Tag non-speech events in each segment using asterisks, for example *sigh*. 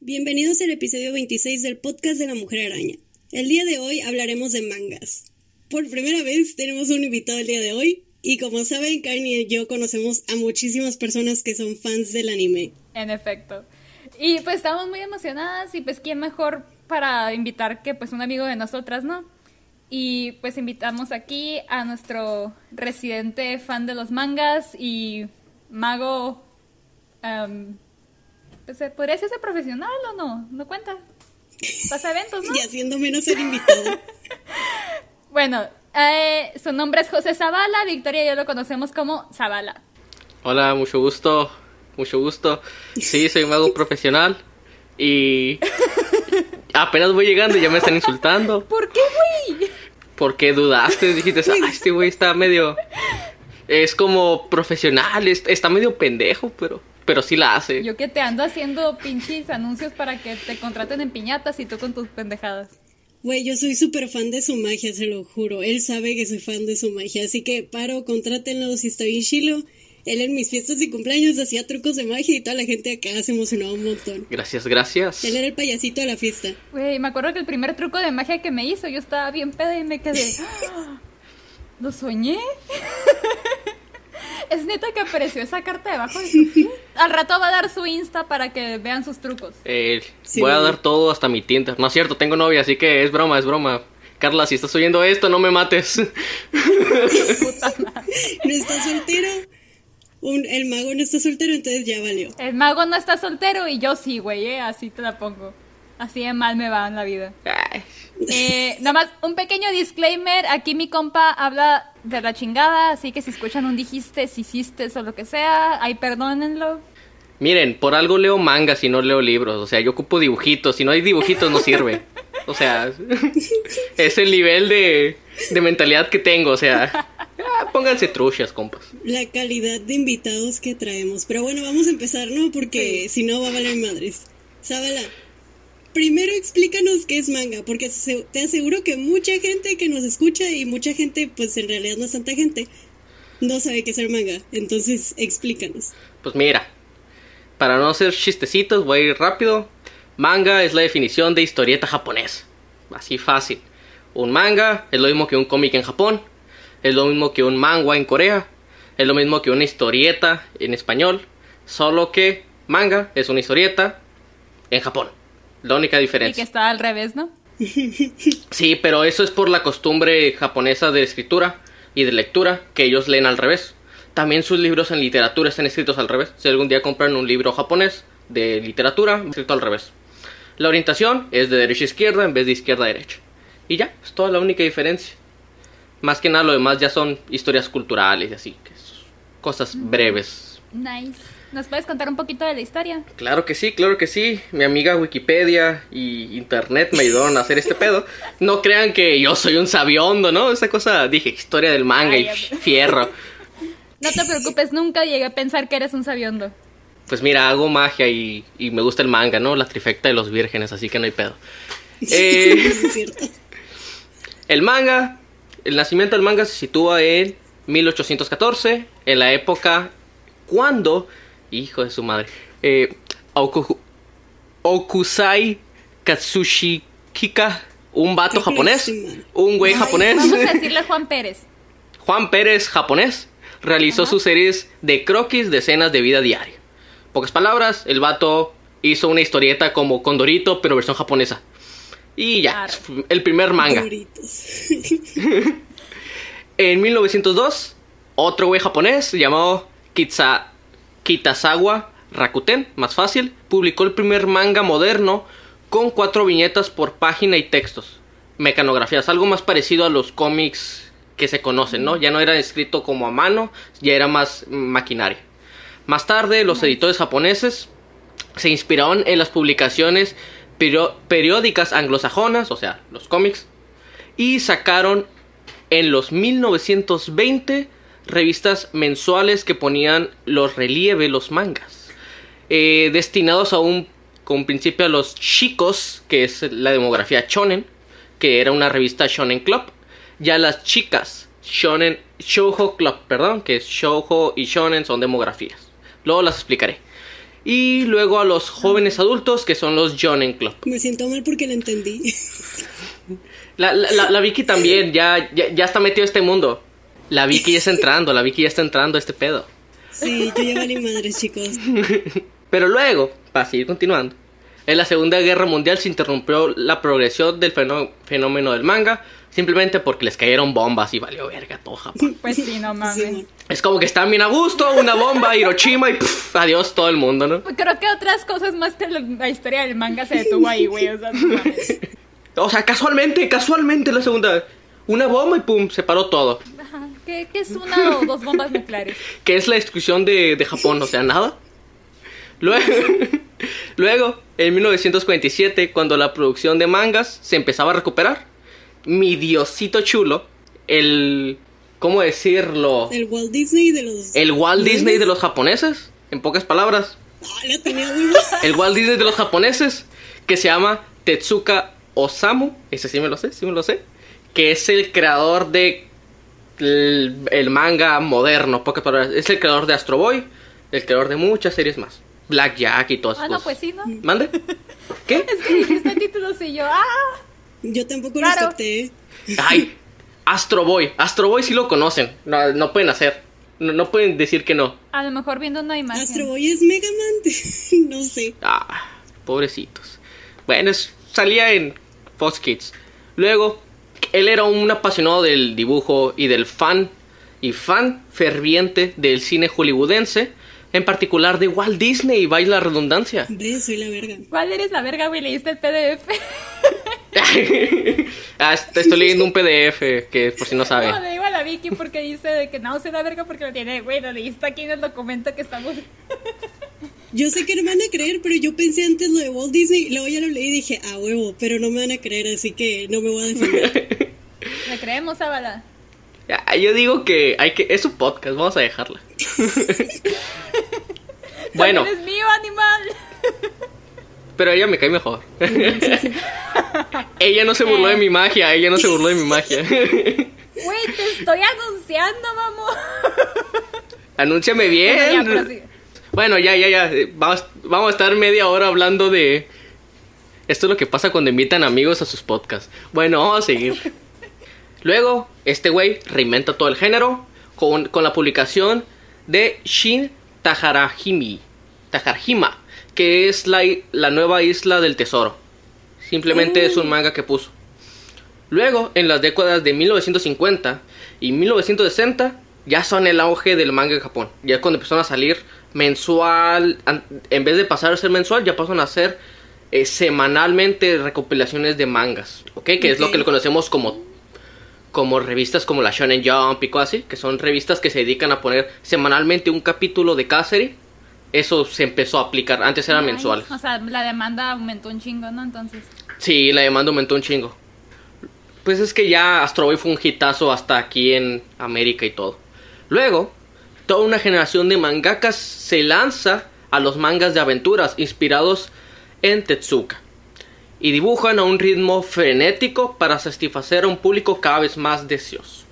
Bienvenidos al episodio 26 del podcast de la Mujer Araña. El día de hoy hablaremos de mangas. Por primera vez tenemos un invitado el día de hoy y como saben, Kanye y yo conocemos a muchísimas personas que son fans del anime. En efecto. Y pues estamos muy emocionadas y pues quién mejor para invitar que pues un amigo de nosotras, ¿no? Y pues invitamos aquí a nuestro residente fan de los mangas y mago... em, pues, ¿Podría decirse profesional o no? ¿No cuenta? Pasa eventos, ¿no? *laughs* Y haciendo menos el invitado. *laughs* Bueno, eh, su nombre es José Zavala, Victoria y yo lo conocemos como Zavala. Hola, mucho gusto, mucho gusto. Sí, soy mago profesional y *laughs* apenas voy llegando y ya me están insultando. *laughs* ¿Por qué, güey? ¿Por qué dudaste? Dijiste, ah, *laughs* este güey está medio... Es como profesional, es- está medio pendejo, pero, pero sí la hace. Yo que te ando haciendo pinches anuncios para que te contraten en piñatas y tú con tus pendejadas. Güey, yo soy súper fan de su magia, se lo juro. Él sabe que soy fan de su magia, así que paro, contrátenlo si está bien chilo. Él en mis fiestas y cumpleaños hacía trucos de magia y toda la gente acá se emocionaba un montón. Gracias, gracias. Él era el payasito de la fiesta. Güey, me acuerdo que el primer truco de magia que me hizo, yo estaba bien peda y me quedé. *laughs* ¡Ah! ¿Lo soñé? *laughs* es neta que apareció esa carta debajo de su? *laughs* Al rato va a dar su Insta para que vean sus trucos. Eh, Sí, voy a dar todo hasta mi Tinder. No es cierto, tengo novia, así que es broma, es broma. Carla, si estás oyendo esto, no me mates. Puta madre. ¿No está soltero? Un- el mago no está soltero, entonces ya valió. El mago no está soltero y yo sí, güey, ¿eh? así te la pongo. Así de mal me va en la vida. Eh, nada más, un pequeño disclaimer. Aquí mi compa habla de la chingada, así que si escuchan un dijiste, si hiciste o lo que sea, ahí perdónenlo. Miren, por algo leo mangas y no leo libros. O sea, yo ocupo dibujitos. Si no hay dibujitos, no sirve. *laughs* O sea, es el nivel de, de mentalidad que tengo. O sea, ah, pónganse truchas, compas. La calidad de invitados que traemos. Pero bueno, vamos a empezar, ¿no? Porque si no va a valer madres. Sábala, primero explícanos qué es manga, porque te aseguro que mucha gente que nos escucha y mucha gente, pues en realidad no es tanta gente, no sabe qué es el manga. Entonces, explícanos. Pues mira, para no hacer chistecitos, voy a ir rápido. Manga es la definición de historieta japonés. Así fácil. Un manga es lo mismo que un cómic en Japón. Es lo mismo que un manga en Corea. Es lo mismo que una historieta en español. Solo que manga es una historieta en Japón. La única Y diferencia. que está al revés, ¿no? *laughs* Sí, pero eso es por la costumbre japonesa de escritura y de lectura, que ellos leen al revés. También sus libros en literatura están escritos al revés. Si algún día compran un libro japonés de literatura, escrito al revés. La orientación es de derecha a izquierda en vez de izquierda a derecha. Y ya, es toda la única diferencia. Más que nada lo demás ya son historias culturales y así, que cosas breves. Nice. ¿Nos puedes contar un poquito de la historia? Claro que sí, claro que sí. Mi amiga Wikipedia y Internet me ayudaron a hacer este *laughs* pedo. No crean que yo soy un sabiondo, ¿no? Esa cosa, dije, historia del manga y Ay, fierro. *laughs* No te preocupes, nunca llegué a pensar que eres un sabiondo. Pues mira, hago magia y, y me gusta el manga, ¿no? La trifecta de los vírgenes, así que no hay pedo. *laughs* Eh, es cierto. *laughs* el manga, el nacimiento del manga se sitúa en 1814, en la época cuando, hijo de su madre, eh, Oku- Okusai Katsushikika, un vato japonés, un güey japonés, Vamos a *laughs* decirle Juan Pérez. Juan Pérez, japonés, realizó Ajá. sus series de croquis de escenas de vida diaria. Pocas palabras, el vato hizo una historieta como Condorito, pero versión japonesa. Y ya, el primer manga. *laughs* En 1902, otro güey japonés llamado Kitsa, Kitazawa Rakuten, más fácil, publicó el primer manga moderno con cuatro viñetas por página y textos. Mecanografías, algo más parecido a los cómics que se conocen, ¿no? Ya no era escrito como a mano, ya era más maquinaria. Más tarde, los editores japoneses se inspiraron en las publicaciones periódicas anglosajonas, o sea, los cómics, y sacaron en los 1920 revistas mensuales que ponían los relieves, los mangas, eh, destinados a un, con principio a los chicos, que es la demografía chonen, que era una revista Shonen Club, y a las chicas Shonen Shoujo Club, perdón, que es Shoujo y Shonen son demografías. Luego las explicaré. Y luego a los jóvenes adultos, que son los Shonen Club. Me siento mal porque la entendí. La, la, la- la Vicky también, ya, ya, ya está metido a este mundo. La Vicky ya está entrando, la Vicky ya está entrando a este pedo. Sí, yo ya valí madres, chicos. *laughs* Pero luego, para seguir continuando, en la Segunda Guerra Mundial se interrumpió la progresión del fenó- fenómeno del manga simplemente porque les cayeron bombas y valió verga todo Japón. Pues sí, no mames. Es como que están bien a gusto, una bomba, Hiroshima y pff, adiós todo el mundo, ¿no? Creo que otras cosas más que la, la historia del manga se detuvo ahí, güey. O sea, no mames. *laughs* O sea, casualmente, casualmente la segunda, una bomba y pum, se paró todo. Ajá. ¿Qué, qué es una o dos bombas nucleares? *laughs* que es la destrucción de, de Japón, o sea, nada. Luego, *laughs* luego, en 1947, cuando la producción de mangas se empezaba a recuperar, mi diosito chulo, el... ¿Cómo decirlo? El Walt Disney de los. El Walt Disney de los japoneses, en pocas palabras. Ah, tenía. El Walt Disney de los japoneses, que se llama Tetsuka Osamu, ese sí me lo sé, sí me lo sé, que es el creador de el, el manga moderno, pocas palabras, es el creador de Astro Boy, el creador de muchas series más, Black Jack y todas Ah, esas no, cosas. pues sí, ¿no? ¿Mande? *laughs* ¿Qué? Es que dijiste títulos y yo, ah, Yo tampoco Claro. lo acepté. Ay, *laughs* Astro Boy, Astro Boy sí lo conocen, no, no pueden hacer, no, no pueden decir que no. a lo mejor viendo una imagen. Astro Boy es Mega Man. *laughs* no sé. Ah, pobrecitos. Bueno, es- salía en Fox Kids. Luego, él era un apasionado del dibujo y del fan y fan ferviente del cine hollywoodense, en particular de Walt Disney, y vaya la redundancia. Soy la verga. ¿Cuál eres la verga, güey? ¿Leíste el PDF? *laughs* *laughs* Ah, est- estoy leyendo un PDF que por si no saben. No, le digo a la Vicky porque dice de que no, soy la verga porque lo tiene, güey, lo leíste aquí en el documento que estamos... Yo sé que no me van a creer, pero yo pensé antes lo de Walt Disney. Luego ya lo leí y dije, a huevo, pero no me van a creer, así que no me voy a defender. *laughs* Le creemos, Ábala. Ah, Yo digo que hay que es su podcast, vamos a dejarla. *laughs* bueno, Eres mío, animal. Pero ella me cae mejor. ella no se burló de mi magia, ella no se burló de mi magia. Güey, te estoy anunciando, mamón. Anúnciame bien. Bueno, ya, pero sí. Bueno, ya, ya, ya. Vamos, vamos a estar media hora hablando de. Esto es lo que pasa cuando invitan amigos a sus podcasts. Bueno, vamos a seguir. Luego, este güey reinventa todo el género con, con la publicación de Shin Taharahimi. Taharahima, que es la, la nueva isla del tesoro. Simplemente es un manga que puso. Luego, en las décadas de 1950 y 1960, ya son el auge del manga en Japón. Ya es cuando empezaron a salir mensual, en vez de pasar a ser mensual, ya pasan a ser eh, semanalmente recopilaciones de mangas, ¿ok? Que es lo que lo conocemos como, como revistas como la Shonen Jump y cosas así, que son revistas que se dedican a poner semanalmente un capítulo de cada serie. Eso se empezó a aplicar, antes eran Ay, mensuales. O sea, la demanda aumentó un chingo, ¿no? Entonces. Sí, la demanda aumentó un chingo. Pues es que ya Astro Boy fue un hitazo hasta aquí en América y todo. Luego, toda una generación de mangakas se lanza a los mangas de aventuras inspirados en Tetsuka. Y dibujan a un ritmo frenético para satisfacer a un público cada vez más deseoso.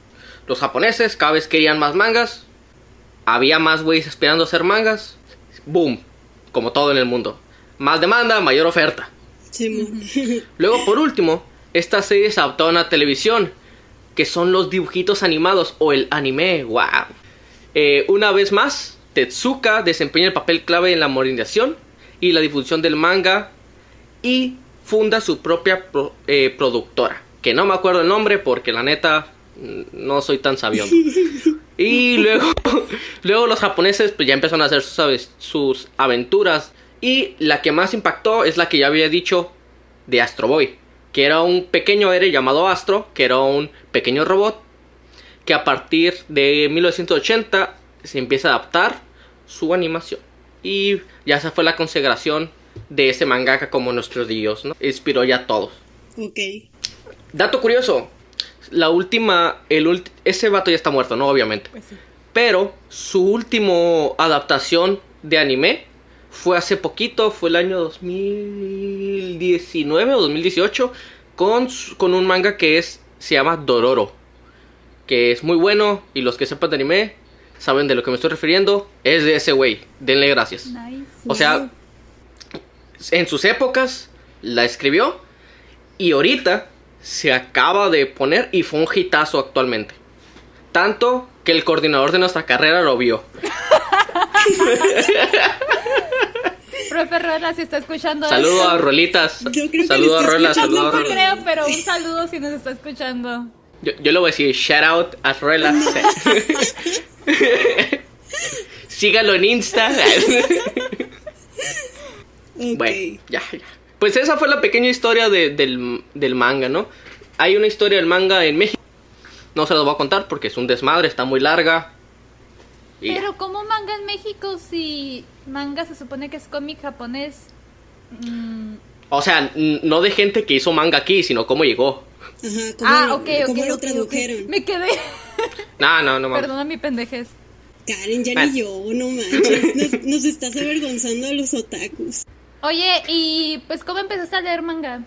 Los japoneses cada vez querían más mangas. Había más güeyes esperando hacer mangas. Boom. Como todo en el mundo. Más demanda, mayor oferta. *laughs* Luego, por último, esta serie se adaptó a una televisión, que son los dibujitos animados o el anime. ¡Wow! Eh, una vez más, Tetsuka desempeña el papel clave en la modernización y la difusión del manga y funda su propia pro- eh, productora, que no me acuerdo el nombre porque la neta no soy tan sabiondo. Y luego, *laughs* luego los japoneses pues ya empezaron a hacer sus aventuras. Y la que más impactó es la que ya había dicho de Astro Boy. Que era un pequeño héroe llamado Astro, que era un pequeño robot. Que a partir de 1980 se empieza a adaptar su animación. Y ya esa fue la consagración de ese mangaka como nuestro dios, ¿no? Inspiró ya a todos. ok. Dato curioso. La última, el ulti- ese vato ya está muerto, ¿no? Obviamente. Pues sí. Pero su último adaptación de anime fue hace poquito, fue el año 2019 o 2018, con, con un manga que es se llama Dororo, que es muy bueno y los que sepan de anime saben de lo que me estoy refiriendo, es de ese güey, denle gracias. Nice. O sea, en sus épocas la escribió y ahorita se acaba de poner y fue un hitazo actualmente. Tanto que el coordinador de nuestra carrera lo vio. *laughs* Profe Rola, si está escuchando Saludo a Rolitas. Yo creo que Saludo lo a está Rola, escuchando, saludo a No Rola. creo, pero un saludo si nos está escuchando. Yo, yo le voy a decir shout out a Rola. *laughs* Sígalo en Insta. *laughs* Ok. Bueno, ya, ya. Pues esa fue la pequeña historia de- del, del manga, ¿no? Hay una historia del manga en México. No se los voy a contar porque es un desmadre, está muy larga. Y. Pero ¿cómo manga en México si manga se supone que es cómic japonés? Mm, O sea, no de gente que hizo manga aquí, sino cómo llegó. Ajá, ¿cómo, ah, lo- ok, cómo ok, lo tradujeron? Me quedé. No, no, no mames. Perdona mi pendejez. Karen, ya Bueno. ni yo, no manches. Nos, nos estás avergonzando a los otakus. Oye, y pues ¿cómo empezaste a leer manga?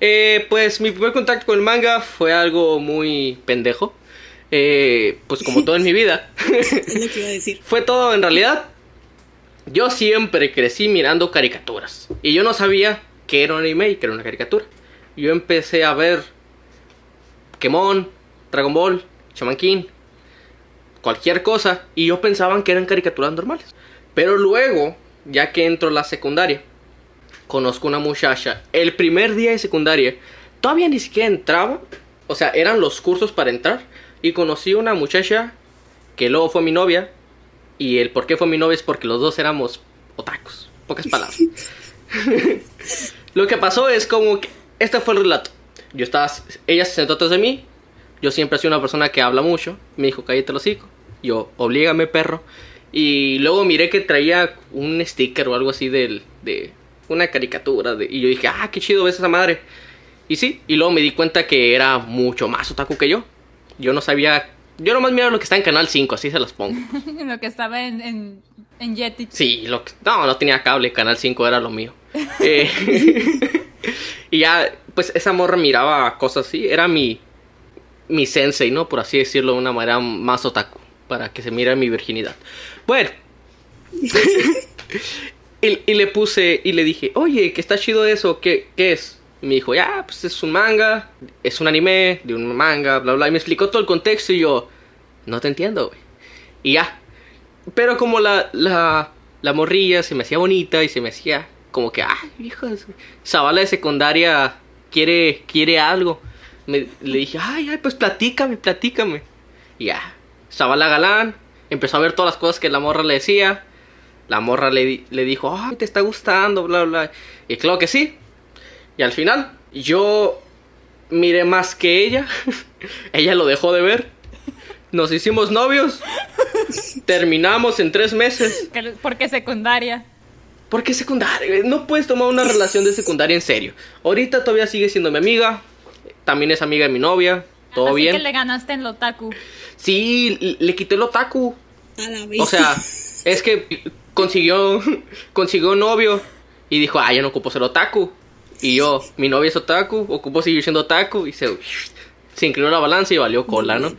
Eh, pues mi primer contacto con el manga fue algo muy pendejo. Eh, pues como todo en mi vida. *laughs* Es lo que iba a decir. fue todo en realidad. Yo siempre crecí mirando caricaturas. Y yo no sabía que era un anime y que era una caricatura. Yo empecé a ver Pokémon, Dragon Ball, Shaman King, cualquier cosa. Y yo pensaban que eran caricaturas normales. Pero luego, ya que entro a la secundaria, conozco una muchacha. El primer día de secundaria, todavía ni siquiera entraba. O sea, eran los cursos para entrar. Y conocí una muchacha que luego fue mi novia. Y el por qué fue mi novia es porque los dos éramos otakus. Pocas palabras. *laughs* Lo que pasó es como que este fue el relato. Yo estaba, ella se sentó atrás de mí. Yo siempre he sido una persona que habla mucho. Me dijo, cállate el hocico. Yo, oblígame, perro. Y luego miré que traía un sticker o algo así del, de una caricatura. De, y yo dije, ah, qué chido ves esa madre. Y sí, y luego me di cuenta que era mucho más otaku que yo. Yo no sabía. Yo nomás miraba lo que está en Canal 5, así se las pongo. *laughs* Lo que estaba en, en, en Jetix. Sí, lo que- no, no tenía cable, Canal 5 era lo mío. *laughs* Eh, *laughs* y ya, pues esa morra miraba cosas así, era mi, mi sensei, ¿no? Por así decirlo de una manera más otaku, para que se mire mi virginidad. Bueno. Y, le puse, y le dije, oye, que está chido eso, ¿qué, qué es? Y me dijo, ya, pues es un manga, es un anime de un manga, bla, bla. Y me explicó todo el contexto y yo, no te entiendo, güey. Y ya, pero como la, la, la morrilla se me hacía bonita y se me hacía como que, de su- Zavala de secundaria quiere, quiere algo. Me- le dije, ay, ay, pues platícame, platícame. Y ya, Zavala galán, empezó a ver todas las cosas que la morra le decía. La morra le, le dijo, ay, te está gustando, bla, bla. Y claro que sí. Y al final, yo miré más que ella. *laughs* ella lo dejó de ver. Nos hicimos novios. Terminamos en tres meses. Que- Porque secundaria. Porque secundaria, no puedes tomar una relación de secundaria en serio. Ahorita todavía sigue siendo mi amiga. También es amiga de mi novia. Todo Así bien. que le ganaste en Lotaku. Sí, le- le quité el otaku. A la vez. O sea, es que consiguió *laughs* consiguió novio y dijo, ah, ya no ocupo ser otaku. Y yo, mi novia es otaku, ocupo seguir siendo otaku. Y se, se inclinó la balanza y valió cola, ¿no?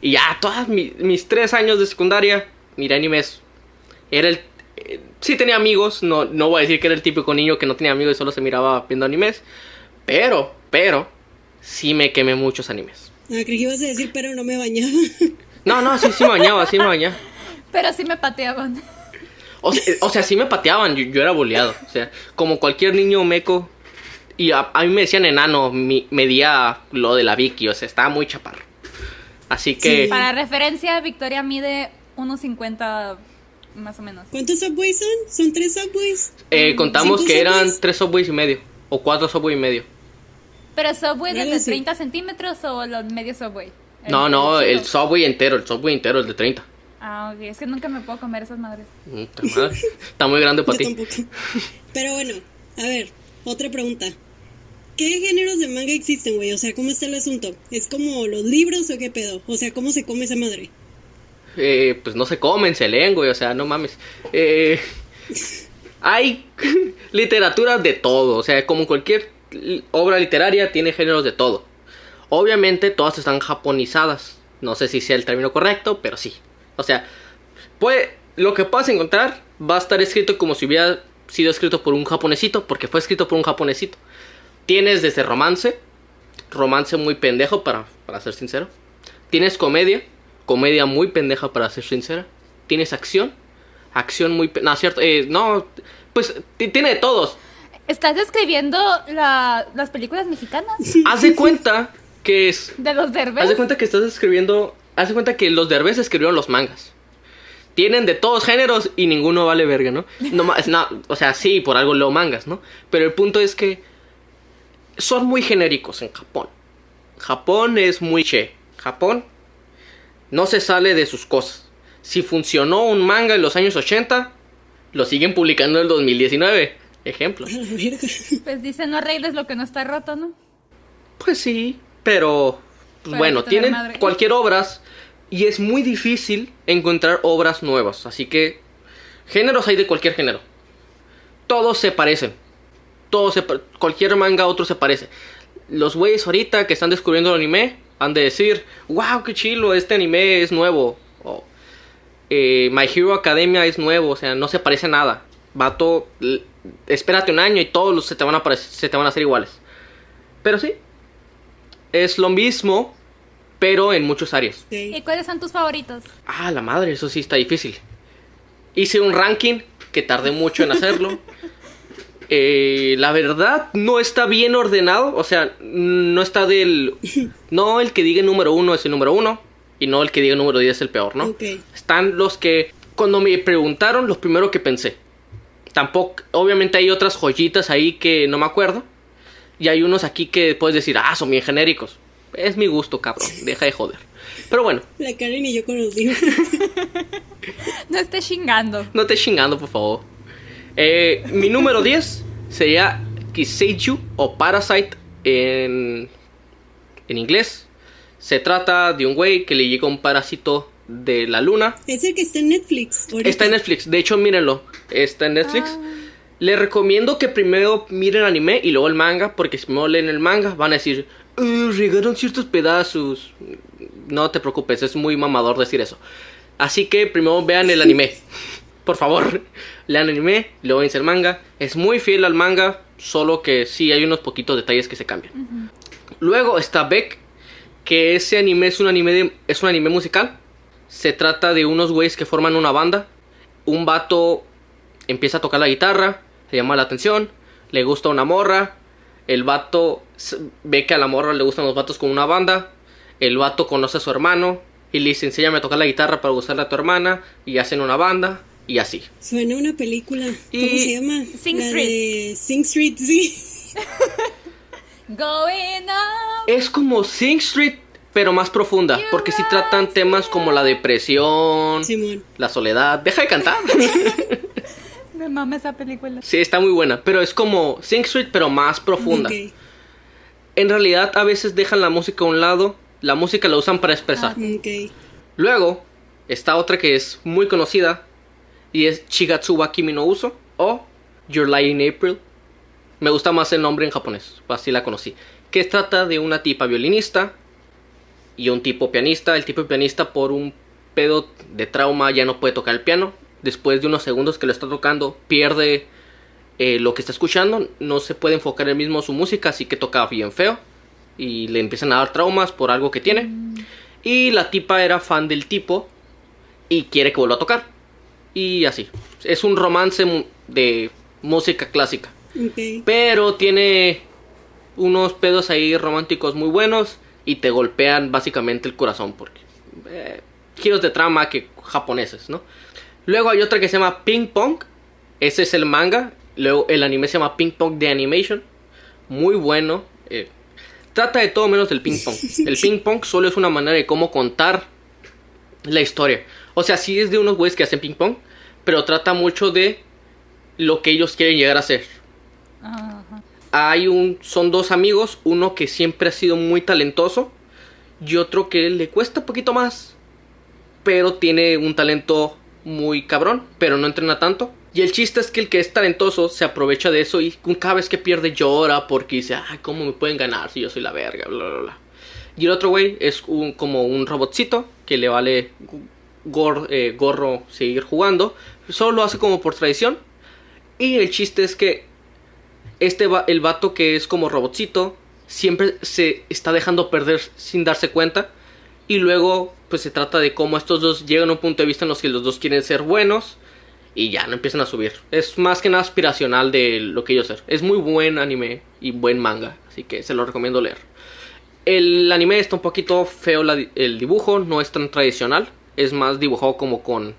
Y ya, todos mis tres años de secundaria, miré animes. Era el. eh, sí tenía amigos, no, no voy a decir que era el típico niño que no tenía amigos y solo se miraba viendo animes. Pero, pero, sí me quemé muchos animes. Ah, creí que ibas a decir, pero no me bañaba. No, no, sí, sí me bañaba, sí me bañaba. *laughs* Pero sí me pateaban. O sea, o sea, sí me pateaban, yo, yo era boleado. O sea, como cualquier niño meco. Y a, a mí me decían enano, mi- medía lo de la Vicky, o sea, estaba muy chaparro. Así que. Sí. Para referencia, Victoria mide 1.50 más o menos. ¿Cuántos subways son? ¿Son tres subways? eh, contamos ¿Cinco que eran subways? tres subways y medio. O cuatro subways y medio. ¿Pero Subway de así. 30 centímetros o los medio Subway? No, no, el subway entero, el subway entero, el de 30. Ah, ok. Es que nunca me puedo comer esas madres. Está muy grande *laughs* para ti. Pero bueno, a ver, otra pregunta. ¿Qué géneros de manga existen, güey? O sea, ¿cómo está el asunto? ¿Es como los libros o qué pedo? O sea, ¿cómo se come esa madre? Eh, pues no se comen, se leen, güey, o sea, no mames. Eh, hay *laughs* literatura de todo, o sea, como cualquier obra literaria tiene géneros de todo. Obviamente todas están japonizadas. No sé si sea el término correcto, pero sí. O sea, puede, lo que puedas encontrar va a estar escrito como si hubiera sido escrito por un japonesito, porque fue escrito por un japonesito. Tienes desde romance, romance muy pendejo para, para ser sincero. Tienes comedia, comedia muy pendeja para ser sincera. Tienes acción, acción muy... No, cierto, eh, no, pues ti- tiene de todos. ¿Estás describiendo la- las películas mexicanas? Haz de cuenta que es... De los derbés. Haz de cuenta que estás escribiendo... Haz de cuenta que los derbés escribieron los mangas. Tienen de todos géneros y ninguno vale verga, ¿no? no, es na- o sea, sí, por algo leo mangas, ¿no? Pero el punto es que son muy genéricos en Japón. Japón es muy che. Japón no se sale de sus cosas. Si funcionó un manga en los años 80, lo siguen publicando en el 2019. Ejemplo. *laughs* Pues dicen, no arregles lo que no está roto, ¿no? Pues sí, pero Para bueno, tienen madre. cualquier obras y es muy difícil encontrar obras nuevas, así que géneros hay de cualquier género. Todos se parecen. Todos se cualquier manga a otro se parece. Los güeyes ahorita que están descubriendo el anime han de decir, "Wow, qué chilo, este anime es nuevo." O eh, My Hero Academia es nuevo, o sea, no se parece a nada. Vato, espérate un año y todos los se te van a se te van a hacer iguales. Pero sí, es lo mismo, pero en muchas áreas. ¿Y cuáles son tus favoritos? Ah, la madre, eso sí está difícil. Hice un ranking que tardé mucho en hacerlo. *laughs* Eh, la verdad, no está bien ordenado. O sea, no está del. No el que diga número uno es el número uno. Y no el que diga número 10 es el peor, ¿no? Ok. Están los que. Cuando me preguntaron, los primero que pensé. Tampoco. Obviamente hay otras joyitas ahí que no me acuerdo. Y hay unos aquí que puedes decir, ah, son bien genéricos. Es mi gusto, cabrón. Deja de joder. Pero bueno. La Karen y yo con los libros. *laughs* No estés chingando. No te chingando, por favor. Eh, mi número 10 sería Kiseiju o Parasite en, en inglés. Se trata de un güey que le llega un parásito de la luna. Es el que está en Netflix. ahorita. Está en Netflix, de hecho, mírenlo. Está en Netflix. Ah. Les recomiendo que primero miren anime y luego el manga, porque si no leen el manga van a decir, "Eh, regaron ciertos pedazos. No te preocupes, es muy mamador decir eso. Así que primero vean el anime. Por favor, *laughs* lean el anime, luego ven el manga. Es muy fiel al manga, solo que sí hay unos poquitos detalles que se cambian. Luego está Beck, que ese anime es un anime, de- es un anime musical. Se trata de unos güeyes que forman una banda. Un vato empieza a tocar la guitarra, le llama la atención, le gusta una morra. El vato ve que a la morra le gustan los vatos con una banda. El vato conoce a su hermano y le dice, enséñame a tocar la guitarra para gustarle a tu hermana. Y hacen una banda y así. Suena una película. ¿Cómo Y- se llama? Sing La Street. de Sing Street, sí. *laughs* Going up. Es como Sing Street, pero más profunda, porque si tratan temas como la depresión, Simón. la soledad. Deja de cantar. *laughs* Me mama esa película. sí, está muy buena, pero es como Sing Street, pero más profunda. En realidad, a veces dejan la música a un lado, la música la usan para expresar. Ok. Luego, está otra que es muy conocida, y es Chigatsuba Kimi no Uso, o Your Lie in April. Me gusta más el nombre en japonés, así la conocí. Que trata de una tipa violinista y un tipo pianista. El tipo pianista por un pedo de trauma ya no puede tocar el piano. Después de unos segundos que lo está tocando, pierde eh, lo que está escuchando. No se puede enfocar él mismo su música, así que toca bien feo. Y le empiezan a dar traumas por algo que tiene. Y la tipa era fan del tipo y quiere que vuelva a tocar. Y así. Es un romance de música clásica. Pero tiene unos pedos ahí románticos muy buenos y te golpean básicamente el corazón porque eh, giros de trama que japoneses, ¿no? Luego hay otra que se llama Ping Pong. Ese es el manga. Luego el anime se llama Ping Pong de Animation. Muy bueno. eh, trata de todo menos del ping pong. *laughs* El ping pong solo es una manera de cómo contar la historia. O sea, sí es de unos güeyes que hacen ping pong, pero trata mucho de lo que ellos quieren llegar a ser Ajá. hay un son dos amigos, uno que siempre ha sido muy talentoso y otro que le cuesta un poquito más, pero tiene un talento muy cabrón, pero no entrena tanto Y el chiste es que el que es talentoso se aprovecha de eso y cada vez que pierde llora porque dice, ay, ¿cómo me pueden ganar si yo soy la verga? Bla, bla, bla. Y el otro güey es un, como un robotcito que le vale eh, gorro seguir jugando. Solo lo hace como por tradición. Y el chiste es que este va- el vato que es como robotcito siempre se está dejando perder sin darse cuenta. Y luego pues se trata de cómo estos dos llegan a un punto de vista en los que los dos quieren ser buenos y ya no empiezan a subir. Es más que nada aspiracional de lo que ellos ser. Es muy buen anime y buen manga, así que se lo recomiendo leer. El anime está un poquito feo la el dibujo, no es tan tradicional, es más dibujado como con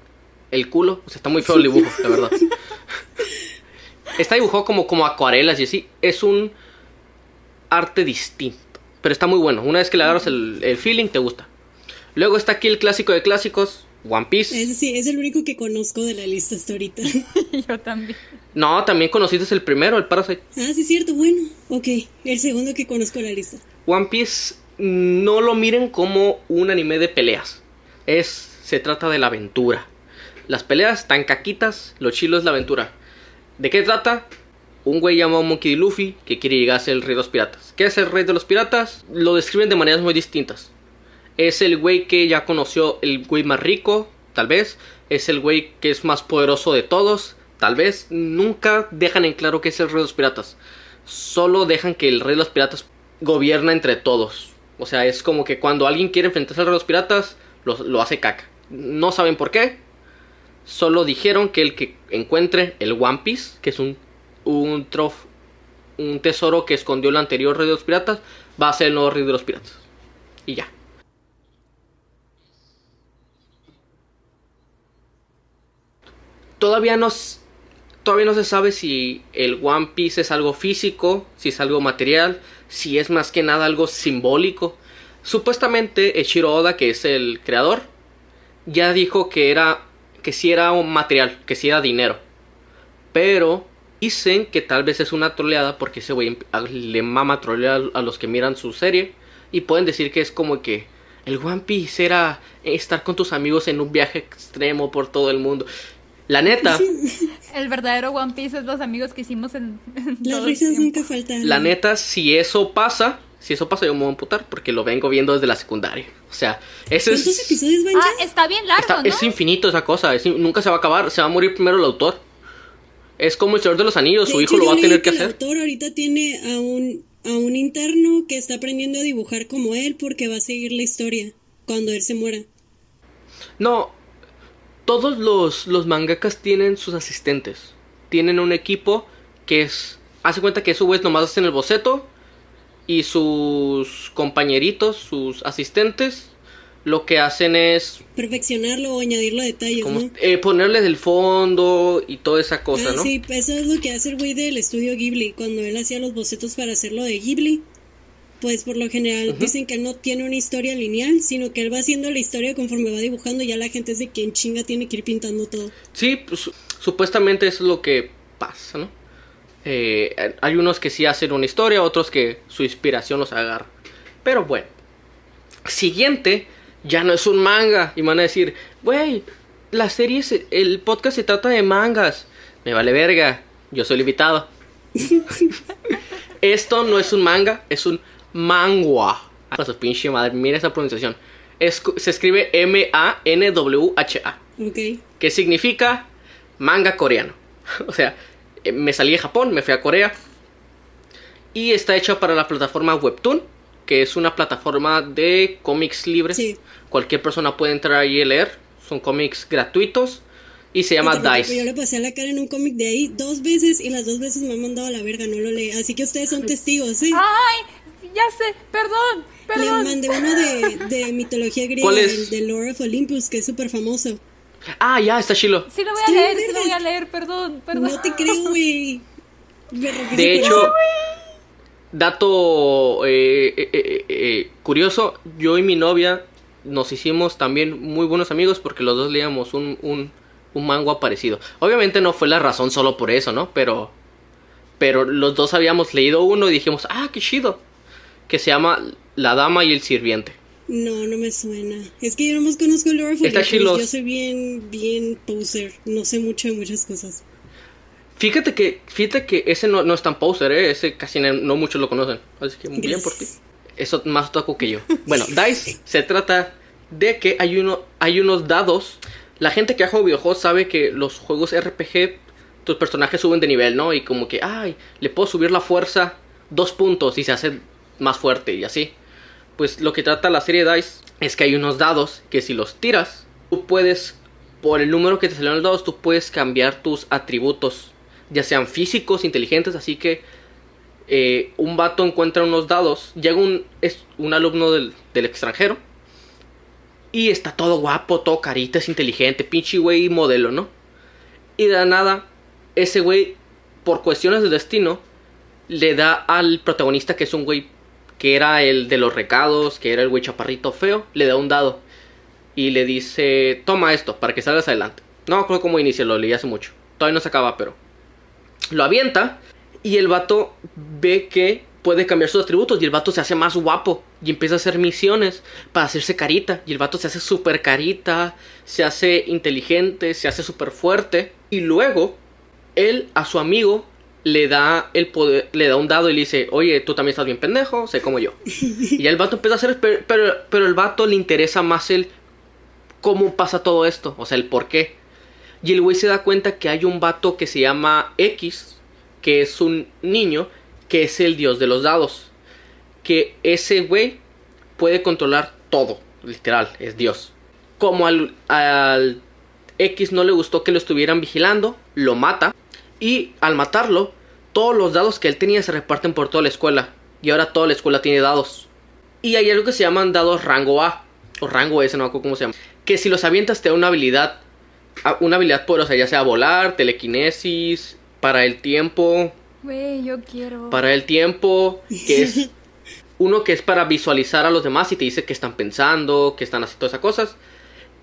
el culo, o sea, está muy feo el dibujo, la verdad. *laughs* Está dibujado como como acuarelas y así, es un arte distinto, pero está muy bueno. Una vez que le agarras el, el feeling te gusta. Luego está aquí el clásico de clásicos, One Piece. Ese sí, es el único que conozco de la lista hasta ahorita. *laughs* Yo también. No, también conociste el primero, el Parasite. ah, sí, es cierto, bueno. Ok, el segundo que conozco de la lista. One Piece no lo miren como un anime de peleas. Es se trata de la aventura. Las peleas están caquitas, lo chilo es la aventura. ¿De qué trata? Un güey llamado Monkey D. Luffy que quiere llegar a ser el rey de los piratas. ¿Qué es el rey de los piratas? Lo describen de maneras muy distintas. Es el güey que ya conoció el güey más rico, tal vez. Es el güey que es más poderoso de todos, tal vez. Nunca dejan en claro qué es el rey de los piratas. Solo dejan que el rey de los piratas gobierna entre todos. O sea, es como que cuando alguien quiere enfrentarse al rey de los piratas, lo, lo hace caca. No saben por qué. Solo dijeron que el que encuentre el One Piece, que es un, un, trof, un tesoro que escondió el anterior rey de los piratas, va a ser el nuevo rey de los piratas. Y ya. Todavía no, todavía no se sabe si el One Piece es algo físico, si es algo material, si es más que nada algo simbólico. Supuestamente Eshiro Oda, que es el creador, ya dijo que era que si era un material, que si era dinero. Pero dicen que tal vez es una troleada porque ese güey le mama trolear a los que miran su serie y pueden decir que es como que el One Piece era estar con tus amigos en un viaje extremo por todo el mundo. La neta, El verdadero One Piece es los amigos que hicimos en, en Las todo el risas tiempo. nunca faltan. la neta, si eso pasa, si eso pasa yo me voy a amputar porque lo vengo viendo desde la secundaria. O sea, ese ¿Cuántos es... episodios van Ah, ya? está bien largo, Está- ¿no? Es infinito esa cosa, es in- nunca se va a acabar, se va a morir primero el autor. Es como el Señor de los Anillos, su De hijo hecho, lo va a tener que El hacer. autor ahorita tiene a un, a un interno que está aprendiendo a dibujar como él porque va a seguir la historia cuando él se muera. No, todos los, los mangakas tienen sus asistentes. Tienen un equipo que es... Hace cuenta que esos güeyes nomás hacen el boceto y sus compañeritos, sus asistentes, lo que hacen es Perfeccionarlo o añadirlo a detalles, como, ¿no? eh, ponerles el fondo y toda esa cosa, ah, ¿no? sí, eso es lo que hace el güey del estudio Ghibli. Cuando él hacía los bocetos para hacerlo de Ghibli, pues por lo general dicen que él no tiene una historia lineal, sino que él va haciendo la historia conforme va dibujando y ya la gente es de quien chinga tiene que ir pintando todo. Sí, pues, su- supuestamente eso es lo que pasa, ¿no? Eh, hay unos que sí hacen una historia, otros que su inspiración los agarra. Pero bueno. Siguiente, ya no es un manga. Y van a decir, güey, la serie, se- el podcast se trata de mangas. Me vale verga, yo soy el invitado. *laughs* Esto no es un manga, es un mangua. A su pinche madre, mira esa pronunciación. Es- se escribe M-A-N-W-H-A Ok. que significa manga coreano. *laughs* O sea, eh, me salí de Japón, me fui a Corea. Y está hecho para la plataforma Webtoon, que es una plataforma de cómics libres. Sí. Cualquier persona puede entrar ahí y leer. Son cómics gratuitos. Y se llama Dice. Yo le pasé a la cara en un cómic de ahí dos veces y las dos veces me han mandado a la verga, no lo leí. Así que ustedes son testigos, ¿sí? Ay, ya sé, perdón, Le perdón. mandé uno de, de *laughs* mitología griega, ¿Cuál es? el de Lord of Olympus, que es súper famoso. Ah, ya, está chilo. Sí lo voy a leer, sí lo voy a leer, perdón, perdón. No te creo, *laughs* güey. De hecho, dato eh, eh, eh, eh, curioso, yo y mi novia nos hicimos también muy buenos amigos porque los dos leíamos un, un, un manga parecido. Obviamente no fue la razón solo por eso, ¿no? Pero, pero los dos habíamos leído uno y dijimos, ah, qué chido. Que se llama La Dama y el Sirviente. No, no me suena. Es que yo nomás conozco el chilos. Yo soy bien, bien poser. No sé mucho de muchas cosas. Fíjate que, fíjate que ese no, no es tan poser, ¿eh? Ese casi no, no muchos lo conocen. Así que muy bien por ti. Eso más otaku que yo. *laughs* Bueno, Dice se trata de que hay, uno, hay unos dados. La gente que ha jugado videojuegos sabe que los juegos RPG, tus personajes suben de nivel, ¿no? Y como que, ay, le puedo subir la fuerza dos puntos y se hace más fuerte y así. Pues lo que trata la serie Dice es que hay unos dados que si los tiras, tú puedes, por el número que te salió en los dados, tú puedes cambiar tus atributos, ya sean físicos, inteligentes, así que eh, un vato encuentra unos dados, llega un, es un alumno del, del extranjero y está todo guapo, todo carita, es inteligente, pinche güey modelo, ¿no? Y de nada, ese güey, por cuestiones del destino, le da al protagonista, que es un güey que era el de los recados, que era el güey chaparrito feo, le da un dado y le dice, toma esto para que salgas adelante. No me acuerdo cómo inicia, lo leí hace mucho. Todavía no se acaba, pero lo avienta y el vato ve que puede cambiar sus atributos y el vato se hace más guapo y empieza a hacer misiones para hacerse carita y el vato se hace súper carita, se hace inteligente, se hace súper fuerte y luego él a su amigo le da el poder, le da un dado y le dice, oye, tú también estás bien pendejo, sé como yo. *laughs* y el vato empieza a hacer, pero, pero, pero el vato le interesa más el cómo pasa todo esto, o sea, el por qué. Y el güey se da cuenta que hay un vato que se llama X, que es un niño, que es el dios de los dados. Que ese güey puede controlar todo, literal, es dios. Como al, al X no le gustó que lo estuvieran vigilando, lo mata. Y al matarlo, todos los dados que él tenía se reparten por toda la escuela. Y ahora toda la escuela tiene dados. Y hay algo que se llaman dados rango A. O rango S, no me acuerdo cómo se llama. Que si los avientas te da una habilidad. Una habilidad poderosa, ya sea volar, telequinesis, para el tiempo. Güey, yo quiero. Para el tiempo, que es *laughs* uno que es para visualizar a los demás y te dice que están pensando, que están haciendo todas esas cosas.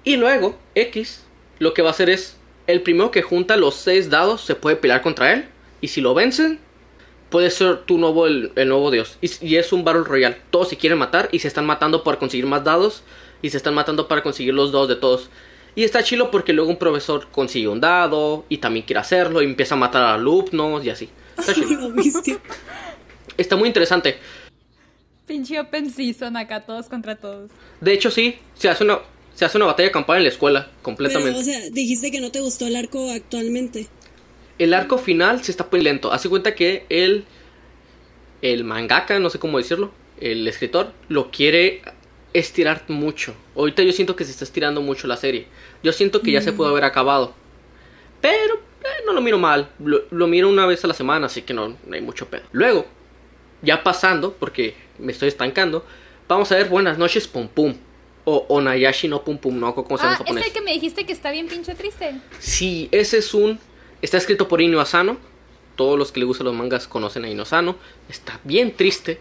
Y luego, X, lo que va a hacer es, el primero que junta los seis dados se puede pelear contra él. Y si lo vencen, puede ser tu nuevo, el, el nuevo dios. Y, y es un Battle Royale. Todos se quieren matar y se están matando para conseguir más dados. Y se están matando para conseguir los dados de todos. Y está chilo porque luego un profesor consigue un dado y también quiere hacerlo y empieza a matar a alumnos y así. Está chilo. *laughs* Está muy interesante. Pinche Open Season acá, todos contra todos. De hecho, sí, se hace una, se hace una batalla campal en la escuela, Pero, completamente. o sea, dijiste que no te gustó el arco actualmente. El arco final se está muy lento. Hace cuenta que el, el mangaka, no sé cómo decirlo, el escritor, lo quiere estirar mucho. Ahorita yo siento que se está estirando mucho la serie. Yo siento que ya se pudo haber acabado. Pero eh, no lo miro mal. Lo, lo miro una vez a la semana, así que no, no hay mucho pedo. Luego, ya pasando, porque me estoy estancando, vamos a ver Buenas noches, Pum Pum. O Onayashi no Pum Pum, no me acuerdo cómo se llama Ah, en japonés. es el que me dijiste que está bien pinche triste. Sí, ese es un. Está escrito por Inu Asano. Todos los que le gustan los mangas conocen a Inu Asano. Está bien triste.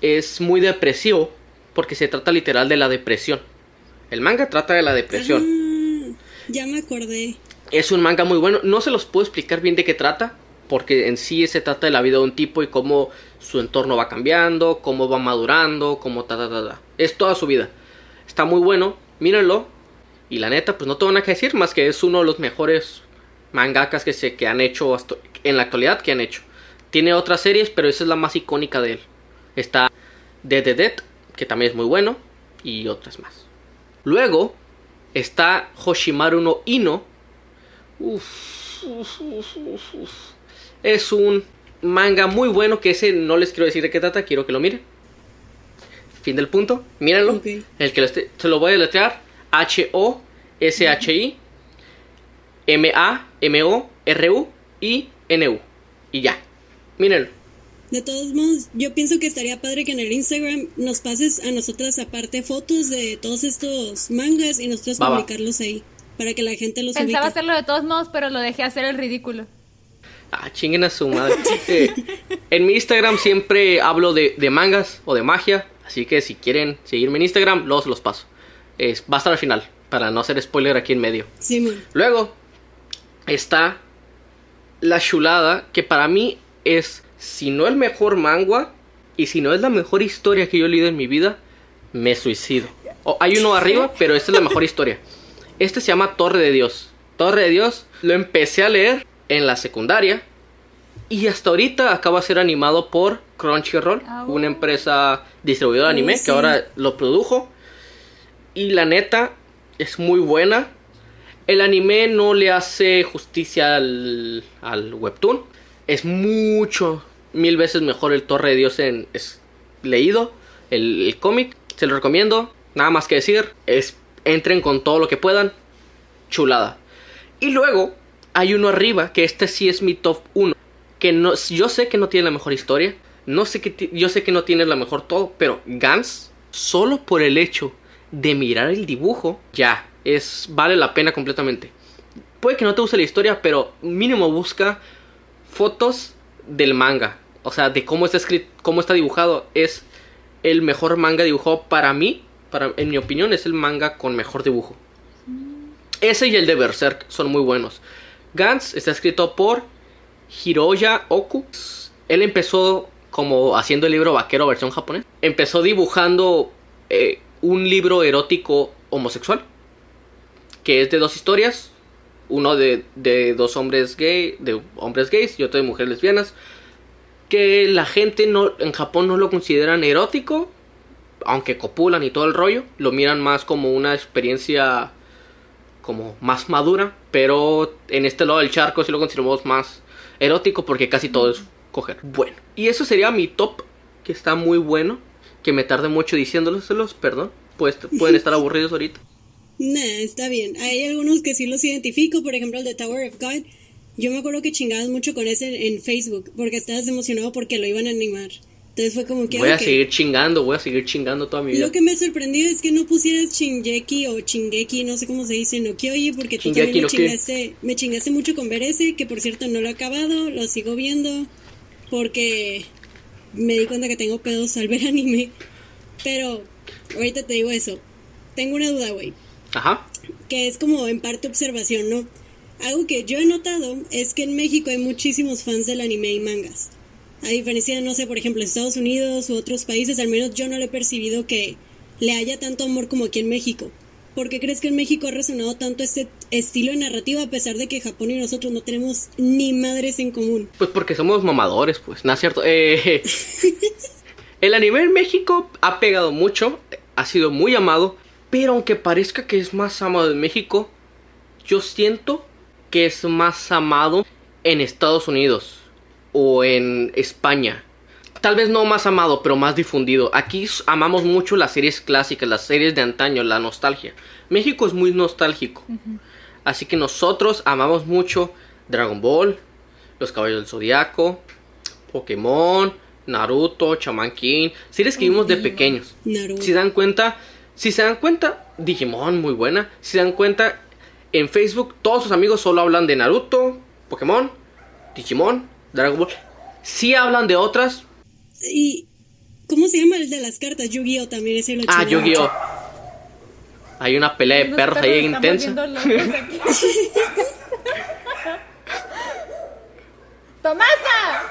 Es muy depresivo. Porque se trata literal de la depresión. El manga trata de la depresión. Ah, ya me acordé. Es un manga muy bueno. No se los puedo explicar bien de qué trata. Porque en sí se trata de la vida de un tipo y cómo su entorno va cambiando, cómo va madurando, cómo ta ta ta. ta. Es toda su vida. Está muy bueno. Mírenlo. Y la neta, pues no tengo nada que decir más que es uno de los mejores mangakas que se que han hecho hasta- en la actualidad que han hecho. Tiene otras series, pero esa es la más icónica de él. Está Dead Dead, que también es muy bueno, y otras más. Luego está Hoshimaru no Ino. Uf. Es un manga muy bueno que ese no les quiero decir de qué trata, quiero que lo miren. Fin del punto, mírenlo. El que lo esté- se lo voy a deletrear. H-O-S-H-I M-A-M-O-R-U-I-N-U. Y ya. Mírenlo. De todos modos, yo pienso que estaría padre que en el Instagram nos pases a nosotras aparte fotos de todos estos mangas y nosotros Va, va. publicarlos ahí para que la gente los Pensaba ubique. hacerlo de todos modos, pero lo dejé hacer el ridículo. Ah, chinguen a su madre. *laughs* Eh, en mi Instagram siempre hablo de, de mangas o de magia. Así que si quieren seguirme en Instagram, se los paso. Es, va a estar al final, para no hacer spoiler aquí en medio. Luego está la chulada, que para mí es, si no el mejor manga, y si no es la mejor historia que yo he leído en mi vida, me suicido. Hay uno arriba, pero esta es la mejor historia. Este se llama Torre de Dios. Torre de Dios, lo empecé a leer en la secundaria. Y hasta ahorita acaba de ser animado por Crunchyroll, Ah, una empresa distribuidora de anime sí. que ahora lo produjo. Y la neta es muy buena. El anime no le hace justicia al, al webtoon. Es mucho, mil veces mejor el Torre de Dios en es leído. El, el cómic, se lo recomiendo. Nada más que decir. Es, entren con todo lo que puedan. Chulada. Y luego hay uno arriba, que este sí es mi top 1. Que no, yo sé que no tiene la mejor historia. No sé que yo sé que no tiene la mejor todo. Pero Gans, solo por el hecho de mirar el dibujo, ya, es, vale la pena completamente. Puede que no te guste la historia, pero mínimo busca fotos del manga. O sea, de cómo está escrito, cómo está dibujado. Es el mejor manga dibujado para mí. Para, en mi opinión, es el manga con mejor dibujo. Ese y el de Berserk son muy buenos. Gantz está escrito por Hiroya Oku. Él empezó como haciendo el libro vaquero versión japonés. Empezó dibujando eh, un libro erótico homosexual. Que es de dos historias. Uno de, de dos hombres gay, de hombres gays y otro de mujeres lesbianas. Que la gente no, en Japón no lo consideran erótico. Aunque copulan y todo el rollo. Lo miran más como una experiencia como más madura, pero en este lado del charco sí lo consideramos más erótico porque casi todo es coger. Bueno, y eso sería mi top, que está muy bueno, que me tardé mucho diciéndolos, perdón, pues pueden estar *laughs* aburridos ahorita. Nah, está bien. Hay algunos que sí los identifico, por ejemplo el de Tower of God. Yo me acuerdo que chingabas mucho con ese en Facebook, porque estabas emocionado porque lo iban a animar. Entonces fue como que... Voy a seguir chingando, voy a seguir chingando toda mi vida. Lo que me sorprendió es que no pusieras Shingeki o Chingeki, no sé cómo se dice, no Kyoji, porque tú también me no chingaste, me chingaste mucho con ver ese, que por cierto no lo he acabado, lo sigo viendo, porque me di cuenta que tengo pedos al ver *laughs* anime. Pero ahorita te digo eso. Tengo una duda, güey, Ajá. que es como en parte observación, ¿no? Algo que yo he notado es que en México hay muchísimos fans del anime y mangas. A diferencia no sé, por ejemplo, Estados Unidos u otros países, al menos yo no le he percibido que le haya tanto amor como aquí en México. ¿Por qué crees que en México ha resonado tanto este estilo de narrativa a pesar de que Japón y nosotros no tenemos ni madres en común? Pues porque somos mamadores, pues, ¿no es cierto? Eh, *laughs* el anime en México ha pegado mucho, ha sido muy amado, pero aunque parezca que es más amado en México, yo siento que es más amado en Estados Unidos o en España. Tal vez no más amado, pero más difundido. Aquí amamos mucho las series clásicas, las series de antaño, la nostalgia. México es muy nostálgico. Así que nosotros amamos mucho Dragon Ball, Los Caballos del Zodiaco, Pokémon, Naruto, Shaman King, series que vimos de pequeños. Naruto. Si dan cuenta, si se dan cuenta, Digimon muy buena. Si se dan cuenta, en Facebook todos sus amigos solo hablan de Naruto, Pokémon, Digimon, Dragon Ball. Si hablan de otras, ¿Y cómo se llama el de las cartas? Yu-Gi-Oh también ese lo ah, chingaba Yu-Gi-Oh. Hay una pelea de perros ahí están intensa. *laughs* ¡Tomasa!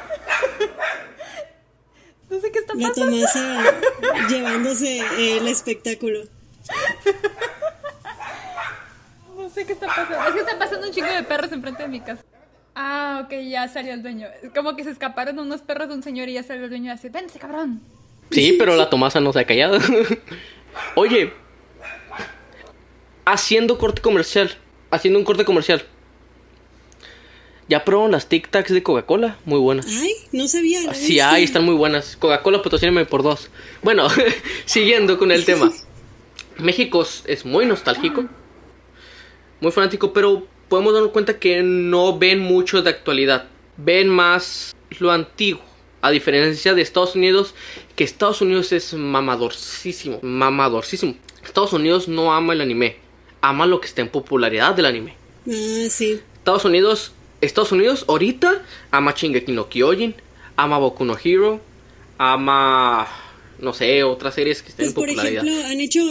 No sé qué está La pasando. Tomasa llevándose el espectáculo. No sé qué está pasando. Es que está pasando un chingo de perros enfrente de mi casa. Ah, ok, ya salió el dueño. Como que se escaparon unos perros de un señor y ya salió el dueño y así, vente cabrón. Sí, pero la Tomasa no se ha callado. *laughs* Oye, haciendo corte comercial, haciendo un corte comercial. ¿Ya probaron las Tic Tacs de Coca-Cola? Muy buenas. Ay, no sabía. Sí, que- están muy buenas. Coca-Cola patrocíname por dos. Bueno, *laughs* siguiendo con el *laughs* tema. México es- es muy nostálgico, muy fanático, pero podemos darnos cuenta que no ven mucho de actualidad. Ven más lo antiguo. A diferencia de Estados Unidos, que Estados Unidos es mamadorcísimo. Mamadorcísimo. Estados Unidos no ama el anime. Ama lo que está en popularidad del anime. Ah, sí. Estados Unidos, Estados Unidos ahorita ama Shingeki no Kyojin, ama Boku no Hero, ama no sé, otras series que estén Pues en por popularidad. ejemplo, han hecho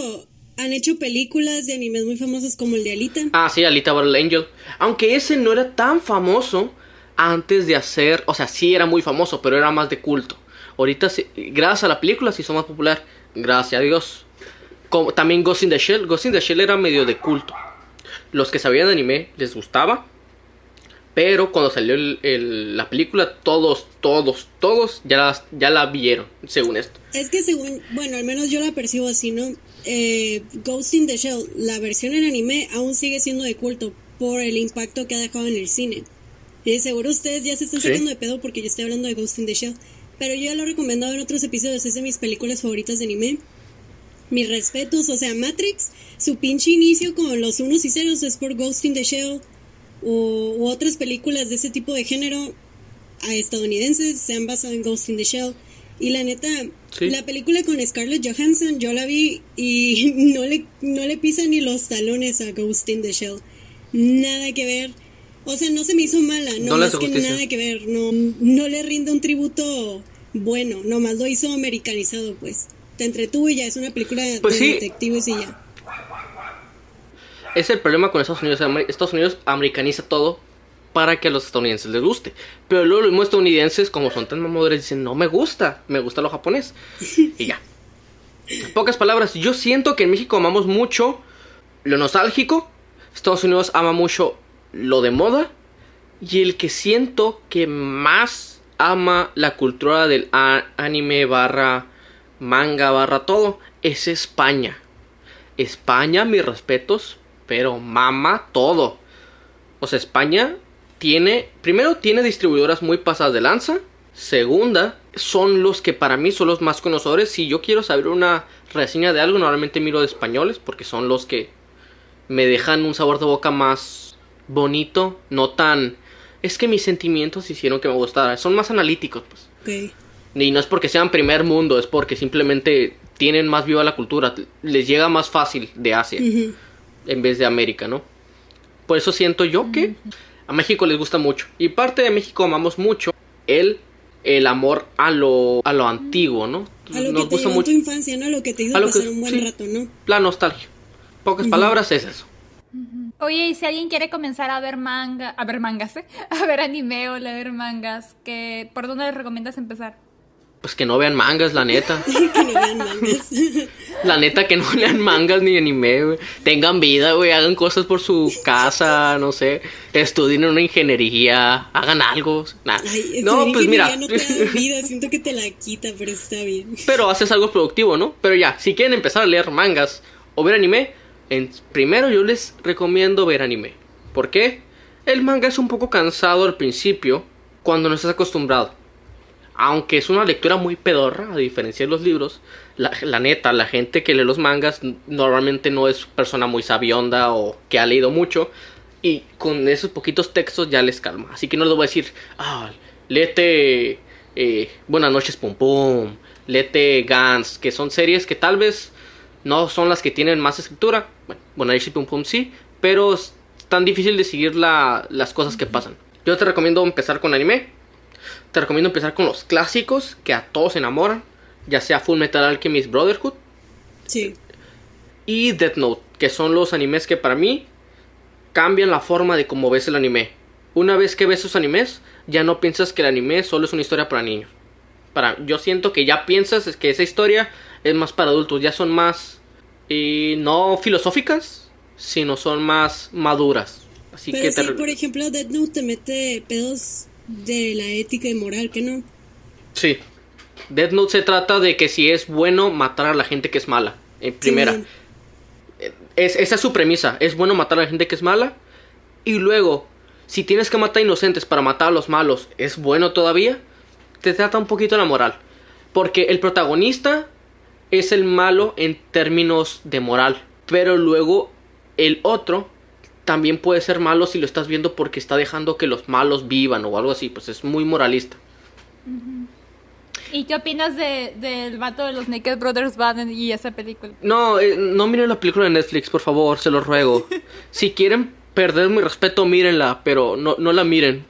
han hecho películas de animes muy famosas como el de Alita. Ah, sí, Alita Battle Angel. Aunque ese no era tan famoso antes de hacer, o sea, sí era muy famoso, pero era más de culto. Ahorita, gracias a la película, se hizo más popular. Gracias a Dios. Como, también Ghost in the Shell. Ghost in the Shell era medio de culto. Los que sabían de anime les gustaba. Pero cuando salió el- el- la película, todos, todos, todos ya la, ya la vieron, según esto. Es que según, bueno, al menos yo la percibo así, ¿no? Eh, Ghost in the Shell, la versión en anime aún sigue siendo de culto por el impacto que ha dejado en el cine. Y seguro ustedes ya se están Sí. sacando de pedo porque yo estoy hablando de Ghost in the Shell. Pero yo ya lo he recomendado en otros episodios, es de mis películas favoritas de anime. Mis respetos, o sea, Matrix, su pinche inicio con los unos y ceros es por Ghost in the Shell o u otras películas de ese tipo de género a estadounidenses se han basado en Ghost in the Shell. Y la neta, Sí. la película con Scarlett Johansson, yo la vi y *laughs* no le, no le pisa ni los talones a Ghost in the Shell. Nada que ver. O sea, no se me hizo mala, no, No más que nada que ver. No, no le rinde un tributo bueno, nomás lo hizo americanizado, pues. Te entretuvo y ya es una película Pues de sí. detectives y ya. Es el problema con Estados Unidos. Estados Unidos americaniza todo para que a los estadounidenses les guste. Pero luego los mismos estadounidenses, como son tan mamadores, dicen, no me gusta, me gusta lo japonés. *laughs* y ya. En pocas palabras, yo siento que en México amamos mucho lo nostálgico. Estados Unidos ama mucho lo de moda. Y el que siento que más ama la cultura del anime barra manga barra todo es España. España, mis respetos, pero mama todo. O sea, España tiene, primero tiene distribuidoras muy pasadas de lanza. Segunda, son los que para mí son los más conocedores. Si yo quiero saber una reseña de algo, normalmente miro de españoles porque son los que me dejan un sabor de boca más bonito, no tan... Es que mis sentimientos hicieron que me gustara. Son más analíticos, pues. Ok. Y no es porque sean primer mundo, es porque simplemente tienen más viva la cultura. Les llega más fácil de Asia en vez de América, ¿no? Por eso siento yo que a México les gusta mucho. Y parte de México amamos mucho el, el amor a lo, a lo antiguo, ¿no? A lo Nos que te gusta mucho tu infancia, ¿no? A lo que te hizo A lo que- pasar un buen sí. rato, ¿no? la nostalgia. Pocas palabras es eso. Oye, y si alguien quiere comenzar a ver manga, a ver mangas, ¿eh? *laughs* A ver anime o leer mangas, que, ¿por dónde les recomiendas empezar? Pues que no vean mangas, la neta. *laughs* que no vean mangas. *laughs* La neta que no lean mangas ni anime, güey. Tengan vida, güey. Hagan cosas por su casa, no sé. Estudien una ingeniería. Hagan algo. Nah. Ay, No, pues mira. no te da *laughs* vida, siento que te la quita, pero está bien. Pero haces algo productivo, ¿no? Pero ya, si quieren empezar a leer mangas o ver anime, en, primero yo les recomiendo ver anime. ¿Por qué? El manga es un poco cansado al principio cuando no estás acostumbrado. Aunque es una lectura muy pedorra, a diferencia de los libros, la, la neta, la gente que lee los mangas normalmente no es persona muy sabionda o que ha leído mucho. Y con esos poquitos textos ya les calma. Así que no les voy a decir, ah, léete eh, Buenas noches, Pum Pum, léete Gans, que son series que tal vez no son las que tienen más escritura. Bueno, Buenas noches, Pum Pum sí, pero es tan difícil de seguir la- las cosas que pasan. Yo te recomiendo empezar con anime. Te recomiendo empezar con los clásicos que a todos enamoran, ya sea Full Metal Alchemist Brotherhood Sí. y Death Note, que son los animes que para mí cambian la forma de cómo ves el anime. Una vez que ves esos animes, ya no piensas que el anime solo es una historia para niños. Para, yo siento que ya piensas que esa historia es más para adultos, ya son más y no filosóficas, sino son más maduras. Así Pero que te, por ejemplo, Death Note te mete pedos de la ética y moral, que no? Sí. Death Note se trata de que si es bueno matar a la gente que es mala. En primera. Simón. Es, esa es su premisa. Es bueno matar a la gente que es mala. Y luego, si tienes que matar inocentes para matar a los malos, ¿es bueno todavía? Te trata un poquito la moral. Porque el protagonista es el malo en términos de moral. Pero luego el otro también puede ser malo si lo estás viendo porque está dejando que los malos vivan o algo así. Pues es muy moralista. ¿Y qué opinas de, del vato de los Naked Brothers Band y esa película? No, eh, no miren la película de Netflix, por favor, se los ruego. *laughs* si quieren perder mi respeto, mírenla, pero no, no la miren.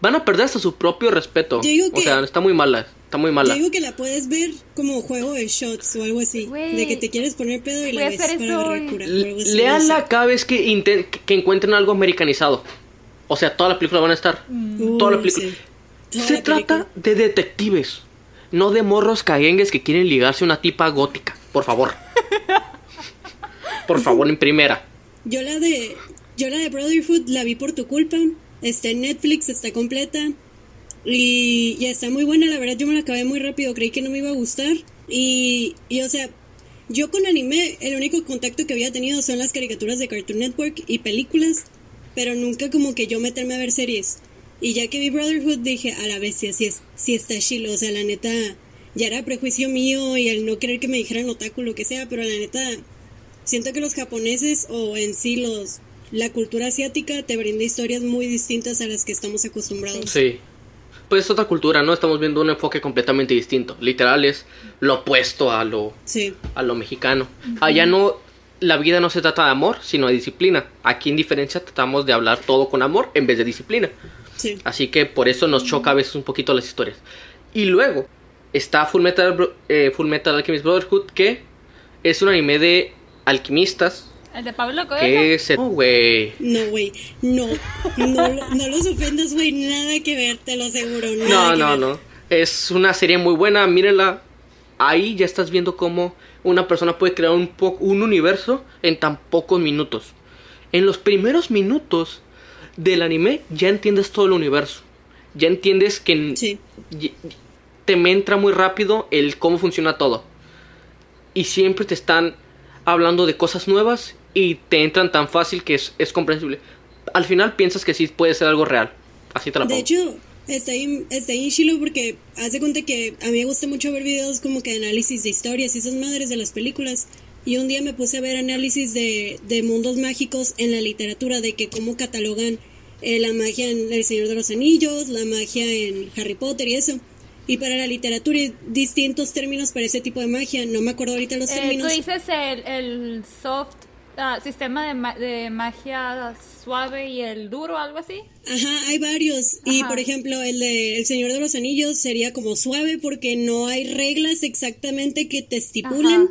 Van a perder hasta su propio respeto. Yo digo O que- sea, está muy mala, está muy Yo mala. digo que la puedes ver como juego de shots o algo así. Güey. De que te quieres poner pedo y la ves para o no Leanla cada vez que, que encuentren algo americanizado. O sea, toda la película van a estar. toda la película. sí. Toda Se la trata película. de detectives, no de morros caguengues que quieren ligarse a una tipa gótica. Por favor. por favor, en primera. Yo la de yo la de Brotherhood la vi por tu culpa Está en Netflix, está completa. Y, está muy buena, la verdad yo me la acabé muy rápido, creí que no me iba a gustar. Y, y o sea, yo con anime, el único contacto que había tenido son las caricaturas de Cartoon Network y películas, pero nunca como que yo meterme a ver series. Y ya que vi Brotherhood dije, a la bestia, si, es, si está chilo, o sea, la neta, ya era prejuicio mío y el no querer que me dijeran otaku, lo que sea, pero la neta, siento que los japoneses o en sí los la cultura asiática te brinda historias muy distintas a las que estamos acostumbrados. Sí. Pues es otra cultura, ¿no? Estamos viendo un enfoque completamente distinto. Literal es lo opuesto a lo, Sí, a lo mexicano. Allá no, la vida no se trata de amor, sino de disciplina. Aquí en diferencia tratamos de hablar todo con amor en vez de disciplina. sí. Así que por eso nos choca a veces un poquito las historias. Y luego está Full Metal, eh, Full Metal Alchemist Brotherhood, que es un anime de alquimistas. El de Pablo Coelho. Oh, güey. No, güey, no, no, no los ofendas, güey, nada que ver, te lo aseguro. No, nada no, ver. no. Es una serie muy buena, mírenla. Ahí ya estás viendo cómo una persona puede crear un, po- un universo en tan pocos minutos. En los primeros minutos del anime ya entiendes todo el universo. Ya entiendes que Sí. te me entra muy rápido el cómo funciona todo. Y siempre te están hablando de cosas nuevas y te entran tan fácil que es, es comprensible. Al final piensas que sí puede ser algo real. Así te la De pongo. hecho, está ahí, está chilo porque hace cuenta que a mí me gusta mucho ver videos como que de análisis de historias y esas madres de las películas. Y un día me puse a ver análisis de, de mundos mágicos en la literatura, de que cómo catalogan eh, la magia en El Señor de los Anillos, la magia en Harry Potter y eso. Y para la literatura hay distintos términos para ese tipo de magia. No me acuerdo ahorita los Eh, tú dices el, el soft ah, sistema de, ma- de magia suave y el duro, algo así. Ajá, hay varios. Y por ejemplo, el de El Señor de los Anillos sería como suave porque no hay reglas exactamente que te estipulen Ajá.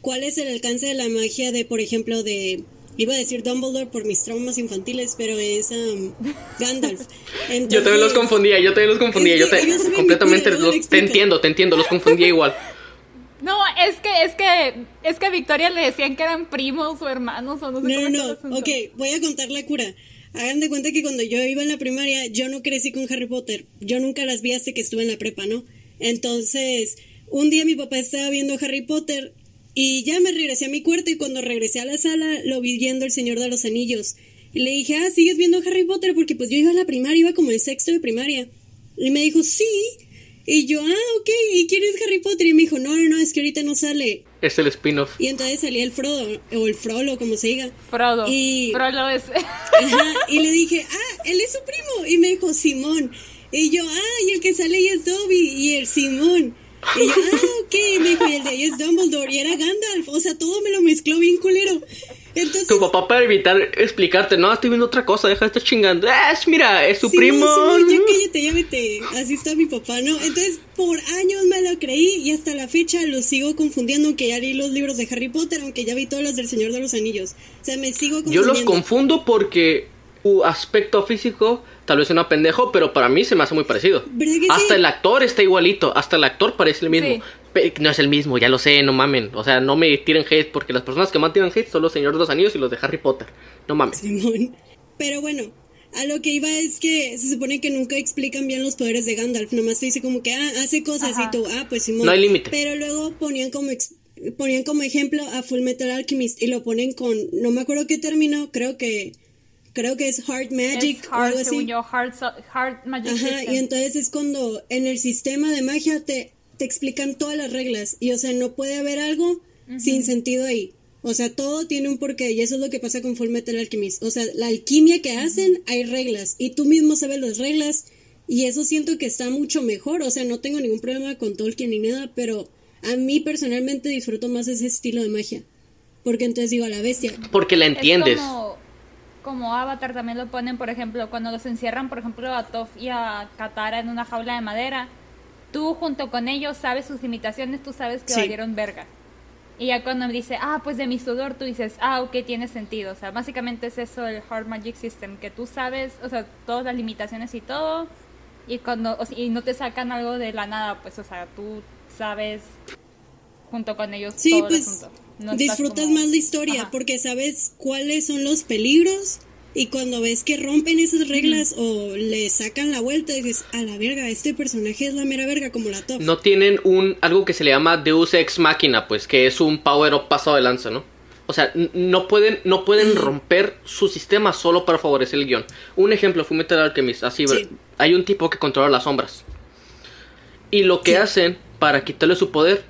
cuál es el alcance de la magia de, por ejemplo, de. Iba a decir Dumbledore por mis traumas infantiles, pero es um, *laughs* Gandalf. Yo también los confundía, yo también los confundía, yo te, completamente los- te entiendo, te entiendo, los confundía *laughs* igual. No, es que, es que, es que a Victoria le decían que eran primos o hermanos o no sé No, no, no. Ok, voy a contar la cura. Hagan de cuenta que cuando yo iba en la primaria, yo no crecí con Harry Potter. Yo nunca las vi hasta que estuve en la prepa, ¿no? Entonces, un día mi papá estaba viendo Harry Potter y ya me regresé a mi cuarto y cuando regresé a la sala lo vi viendo El Señor de los Anillos. Y le dije, ah, ¿sigues viendo Harry Potter? Porque pues yo iba a la primaria, iba como en sexto de primaria. Y me dijo, sí. Y yo, ah, ok, ¿y quién es Harry Potter? Y me dijo, no, no, no, es que ahorita no sale. Es el spin-off. Y entonces salía el Frodo, o el Frollo, como se diga. Frodo. Y- Frodo es... *laughs* Ajá, y le dije, ah, él es su primo. Y me dijo, Simón. Y yo, ah, y el que sale ahí es Dobby. Y el Simón. Y yo, ah, ok. Y me dijo, y el de ahí es Dumbledore. Y era Gandalf. O sea, todo me lo mezcló bien culero. Entonces, Tu papá para evitar explicarte, no, estoy viendo otra cosa, deja de estar chingando. Ah, es, mira, es su Simón, primo. Simón, ya cállate, ya vete. Así está mi papá, ¿no? Entonces, por años me lo creí y hasta la fecha lo sigo confundiendo, aunque ya leí los libros de Harry Potter, aunque ya vi todos los del Señor de los Anillos. O sea, me sigo Yo confundiendo. los confundo porque su aspecto físico tal vez suena pendejo, pero para mí se me hace muy parecido. ¿Verdad que Hasta sí? el actor está igualito, hasta el actor parece el mismo. Sí. No es el mismo, ya lo sé, no mamen. O sea, no me tiren hate porque las personas que más tiran hate son los Señores de los Anillos y los de Harry Potter. No mames. *laughs* Simón. Pero bueno, a lo que iba es que se supone que nunca explican bien los poderes de Gandalf. Nomás te dice como que, ah, hace cosas Ajá. y tú, ah, pues Simón. No hay límite. Pero luego ponían como, ex- ponían como ejemplo a Full Metal Alchemist y lo ponen con, no me acuerdo qué término, creo que, creo que es Hard Magic es o algo hard, así. según yo, hard, hard magic Ajá, system. y entonces es cuando en el sistema de magia te, te explican todas las reglas. Y o sea, no puede haber algo sin sentido ahí. O sea, todo tiene un porqué. Y eso es lo que pasa con Full Metal Alchemist. O sea, la alquimia que hacen, hay reglas. Y tú mismo sabes las reglas. Y eso siento que está mucho mejor. O sea, no tengo ningún problema con Tolkien ni nada. Pero a mí personalmente disfruto más ese estilo de magia. Porque entonces digo, a la bestia. Porque la entiendes. Es como, como Avatar también lo ponen, por ejemplo, cuando los encierran, por ejemplo, a Toph y a Katara en una jaula de madera. Tú junto con ellos sabes sus limitaciones, tú sabes que Sí. valieron verga. Y ya cuando dice, ah, pues de mi sudor, tú dices, ah, ok, tiene sentido. O sea, básicamente es eso el Hard Magic System, que tú sabes, o sea, todas las limitaciones y todo. Y cuando, o sea, y no te sacan algo de la nada, pues, o sea, tú sabes junto con ellos Sí, todo el pues asunto. No disfrutas como- más la historia Ajá. porque sabes cuáles son los peligros Y cuando ves que rompen esas reglas o le sacan la vuelta, dices, a la verga, este personaje es la mera verga como la top. No tienen un algo que se le llama Deus Ex Machina, pues, que es un power up pasado de lanza, ¿no? O sea, no pueden, no pueden romper su sistema solo para favorecer el guion. Un ejemplo, fue Metal Alchemist, así, Sí. hay un tipo que controla las sombras. Y lo que Sí. hacen para quitarle su poder,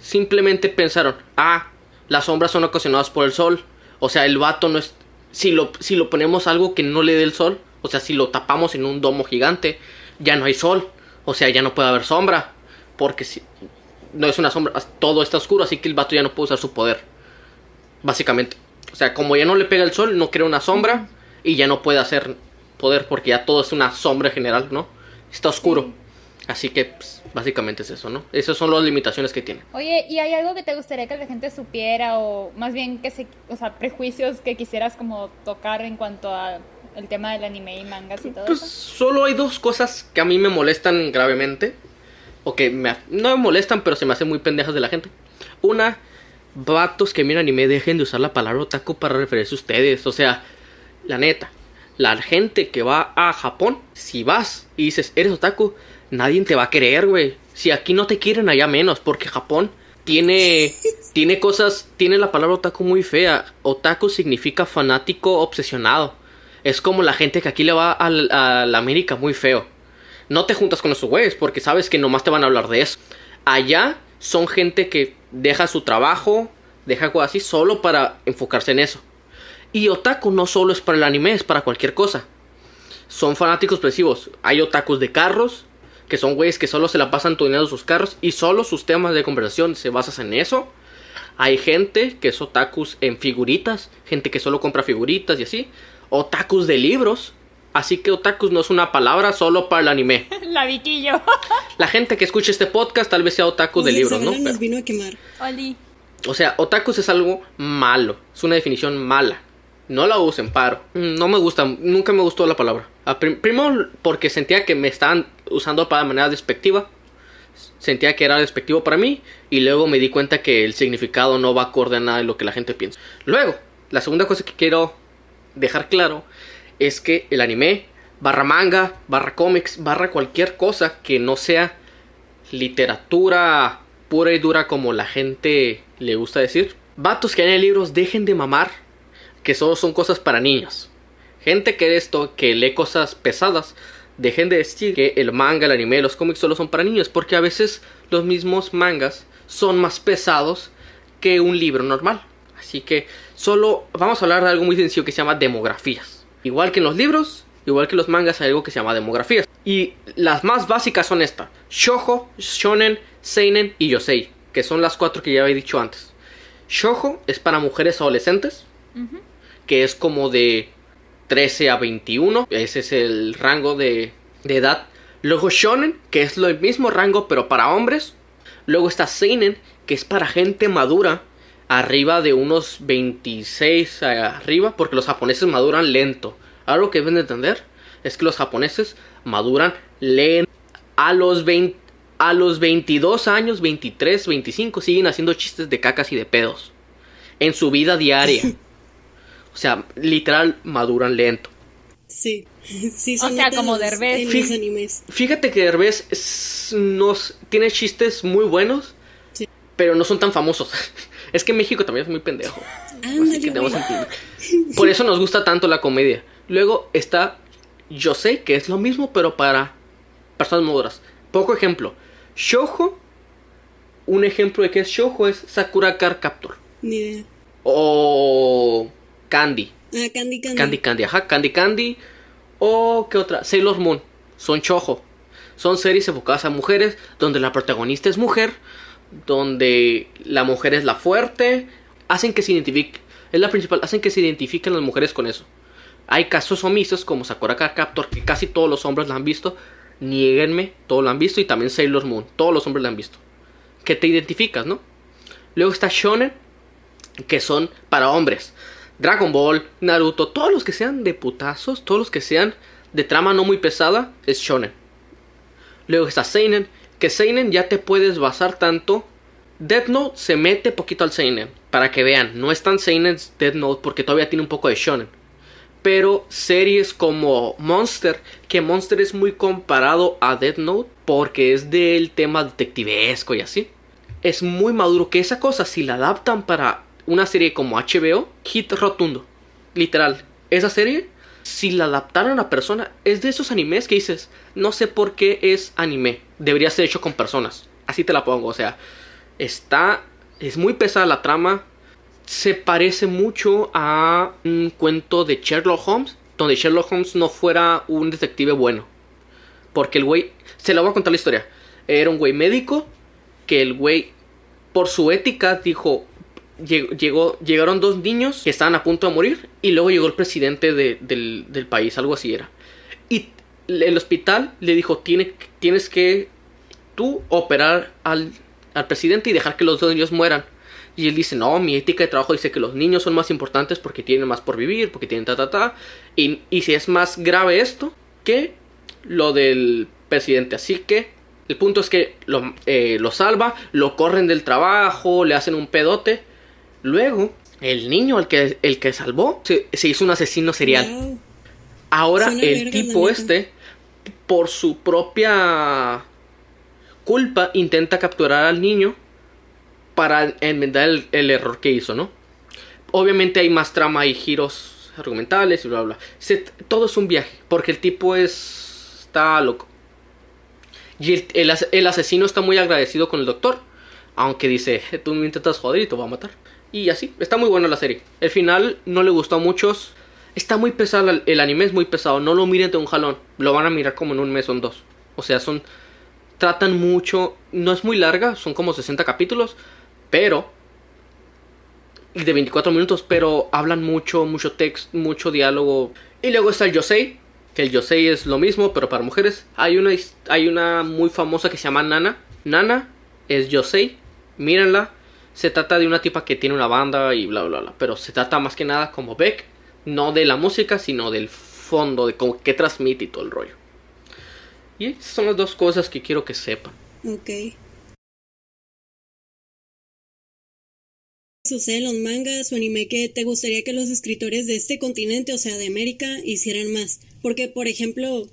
simplemente pensaron, ah, las sombras son ocasionadas por el sol. O sea, el vato no es... Si lo, si lo ponemos algo que no le dé el sol, o sea, si lo tapamos en un domo gigante, ya no hay sol. O sea, ya no puede haber sombra. Porque si, no es una sombra, todo está oscuro, así que el vato ya no puede usar su poder. Básicamente. O sea, como ya no le pega el sol, no crea una sombra y ya no puede hacer poder porque ya todo es una sombra general, ¿no? Está oscuro. Así que pues, básicamente es eso, ¿no? Esas son las limitaciones que tiene. Oye, ¿y hay algo que te gustaría que la gente supiera o más bien que se, o sea, prejuicios que quisieras como tocar en cuanto a el tema del anime y mangas y todo Pues eso? solo hay dos cosas que a mí me molestan gravemente. O que me, no me molestan, pero se me hacen muy pendejas de la gente. Una, vatos que miran anime dejen de usar la palabra otaku para referirse a ustedes. O sea, la neta, la gente que va a Japón, si vas y dices, eres otaku, nadie te va a querer, güey. Si aquí no te quieren, allá menos, porque Japón tiene, *laughs* tiene cosas, tiene la palabra otaku muy fea. Otaku significa fanático obsesionado. Es como la gente que aquí le va a la América muy feo. No te juntas con esos güeyes porque sabes que nomás te van a hablar de eso. Allá son gente que deja su trabajo, deja cosas así solo para enfocarse en eso. Y otaku no solo es para el anime, es para cualquier cosa. Son fanáticos expresivos. Hay otakus de carros, que son güeyes que solo se la pasan tuneando sus carros y solo sus temas de conversación se basan en eso. Hay gente que es otakus en figuritas, gente que solo compra figuritas y así. Otakus de libros. Así que otakus no es una palabra solo para el anime. *laughs* La Viquillo. *laughs* La gente que escucha este podcast tal vez sea otaku de libros, ¿no? Zavala nos Pero- vino a quemar. Oli. o sea, otakus es algo malo. Es una definición mala. No la usen, paro. No me gusta, nunca me gustó la palabra. A prim- primero porque sentía que me estaban usando para manera despectiva. Sentía que era despectivo para mí. Y luego me di cuenta que el significado no va acorde a nada de lo que la gente piensa. Luego, la segunda cosa que quiero dejar claro es que el anime, barra manga, barra cómics, barra cualquier cosa que no sea literatura pura y dura como la gente le gusta decir. Vatos que en libros dejen de mamar que solo son cosas para niños. Gente que esto, que lee cosas pesadas, dejen de decir que el manga, el anime, los cómics solo son para niños, porque a veces los mismos mangas son más pesados que un libro normal. Así que solo vamos a hablar de algo muy sencillo que se llama demografías. Igual que en los libros, igual que en los mangas hay algo que se llama demografías. Y las más básicas son estas: Shoujo, Shonen, Seinen y Yosei, que son las cuatro que ya había dicho antes. Shoujo es para mujeres adolescentes, que es como de 13 a 21, ese es el rango de, de edad. Luego Shonen, que es lo mismo rango pero para hombres. Luego está Seinen, que es para gente madura, arriba de unos 26 arriba, porque los japoneses maduran lento. Algo que deben de entender es que los japoneses maduran lento. A los 20, a los 22 años, 23, 25 siguen haciendo chistes de cacas y de pedos en su vida diaria. *laughs* O sea, literal maduran lento. Sí. *laughs* sí O sea, como los- Derbez. Los animes. Fíjate que Derbez es- nos tiene chistes muy buenos, Sí. pero no son tan famosos. *laughs* Es que México también es muy pendejo. Así Ándale, que debemos güey. entender. Por eso nos gusta tanto la comedia. Luego está Yo sé que es lo mismo, pero para personas maduras. Poco ejemplo. Shoujo. Un ejemplo de que es Shoujo es Sakura Card Captor. Ni idea. O Candy. Ah, Candy Candy. Candy Candy, ajá, Candy Candy. O qué otra, Sailor Moon. Son chojo. Son series enfocadas a mujeres donde la protagonista es mujer, donde la mujer es la fuerte. Hacen que se identifique, es la principal, hacen que se identifiquen las mujeres con eso. Hay casos omisos como Sakura Card Captor que casi todos los hombres la han visto. Niéguenme, todos lo han visto y también Sailor Moon, todos los hombres la han visto. Que te identificas, ¿no? Luego está Shonen, que son para hombres. Dragon Ball, Naruto, todos los que sean de putazos, todos los que sean de trama no muy pesada, es shonen. Luego está Seinen, que Seinen ya te puedes basar tanto. Death Note se mete poquito al Seinen, para que vean, no es tan Seinen Death Note porque todavía tiene un poco de shonen. Pero series como Monster, que Monster es muy comparado a Death Note porque es del tema detectivesco y así. Es muy maduro que esa cosa si la adaptan para una serie como HBO, hit rotundo. Literal, esa serie si la adaptaran a persona, es de esos animes que dices, no sé por qué es anime, debería ser hecho con personas. Así te la pongo, o sea, está es muy pesada la trama, se parece mucho a un cuento de Sherlock Holmes, donde Sherlock Holmes no fuera un detective bueno. Porque el güey, se lo voy a contar la historia. Era un güey médico que el güey, por su ética, dijo, llegó, llegaron dos niños que estaban a punto de morir y luego llegó el presidente del, país, algo así era. Y el hospital le dijo, Tiene, tienes que tú operar al, al presidente y dejar que los dos niños mueran. Y él dice, no, mi ética de trabajo dice que los niños son más importantes porque tienen más por vivir, porque tienen ta, ta, ta. Y, y si es más grave esto que lo del presidente. Así que el punto es que lo, eh, lo salva, lo corren del trabajo, le hacen un pedote. Luego, el niño, el que, el que salvó, se, hizo un asesino serial. Ahora el tipo este, por su propia culpa, intenta capturar al niño para enmendar el, error que hizo, ¿no? Obviamente hay más trama y giros argumentales y bla bla. todo es un viaje, porque el tipo es... está loco. Y el, el, asesino está muy agradecido con el doctor. Aunque dice, tú me intentas joder y te voy a matar. Y así, está muy buena la serie. El final no le gustó a muchos. Está muy pesado, el anime es muy pesado. No lo miren de un jalón. Lo van a mirar como en un mes o en dos. O sea, son. Tratan mucho. No es muy larga, son como 60 capítulos. Pero. De 24 minutos, pero hablan mucho, mucho texto, mucho diálogo. Y luego está el Yosei. Que el Yosei es lo mismo, pero para mujeres. Hay una, hay una muy famosa que se llama Nana. Nana es Yosei. Mírenla se trata de una tipa que tiene una banda y bla bla bla. Pero se trata más que nada como Beck, no de la música, sino del fondo, de cómo, qué transmite y todo el rollo. Y esas son las dos cosas que quiero que sepan. Ok. sucede en los mangas o anime que te gustaría que los escritores de este continente, o sea, de América, hicieran más? Porque, por ejemplo,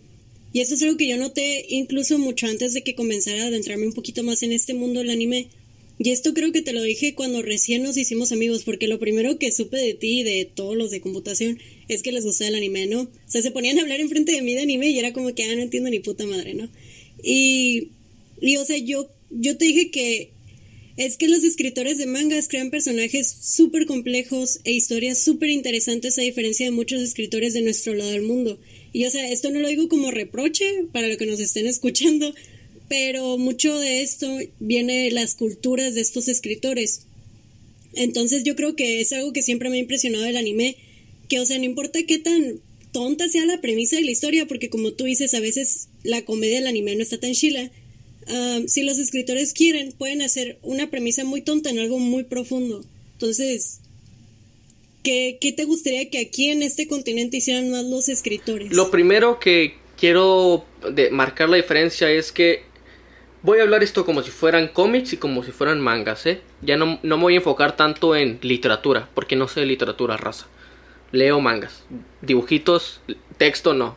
y esto es algo que yo noté incluso mucho antes de que comenzara a adentrarme un poquito más en este mundo del anime, y esto creo que te lo dije cuando recién nos hicimos amigos, porque lo primero que supe de ti y de todos los de computación es que les gustaba el anime, ¿no? O sea, se ponían a hablar enfrente de mí de anime y era como que, ah, no entiendo ni puta madre, ¿no? Y, y o sea, yo, yo te dije que es que los escritores de mangas crean personajes súper complejos e historias súper interesantes a diferencia de muchos escritores de nuestro lado del mundo. Y o sea, esto no lo digo como reproche para lo que nos estén escuchando, pero mucho de esto viene de las culturas de estos escritores. Entonces yo creo que es algo que siempre me ha impresionado del anime, que o sea, no importa qué tan tonta sea la premisa de la historia, porque como tú dices, a veces la comedia del anime no está tan chila. Ah, si los escritores quieren, pueden hacer una premisa muy tonta en algo muy profundo. Entonces, ¿qué, qué te gustaría que aquí en este continente hicieran más los escritores? Lo primero que quiero marcar la diferencia es que voy a hablar esto como si fueran cómics y como si fueran mangas, ¿eh? Ya no, me voy a enfocar tanto en literatura, porque no sé literatura raza. Leo mangas, dibujitos, texto no.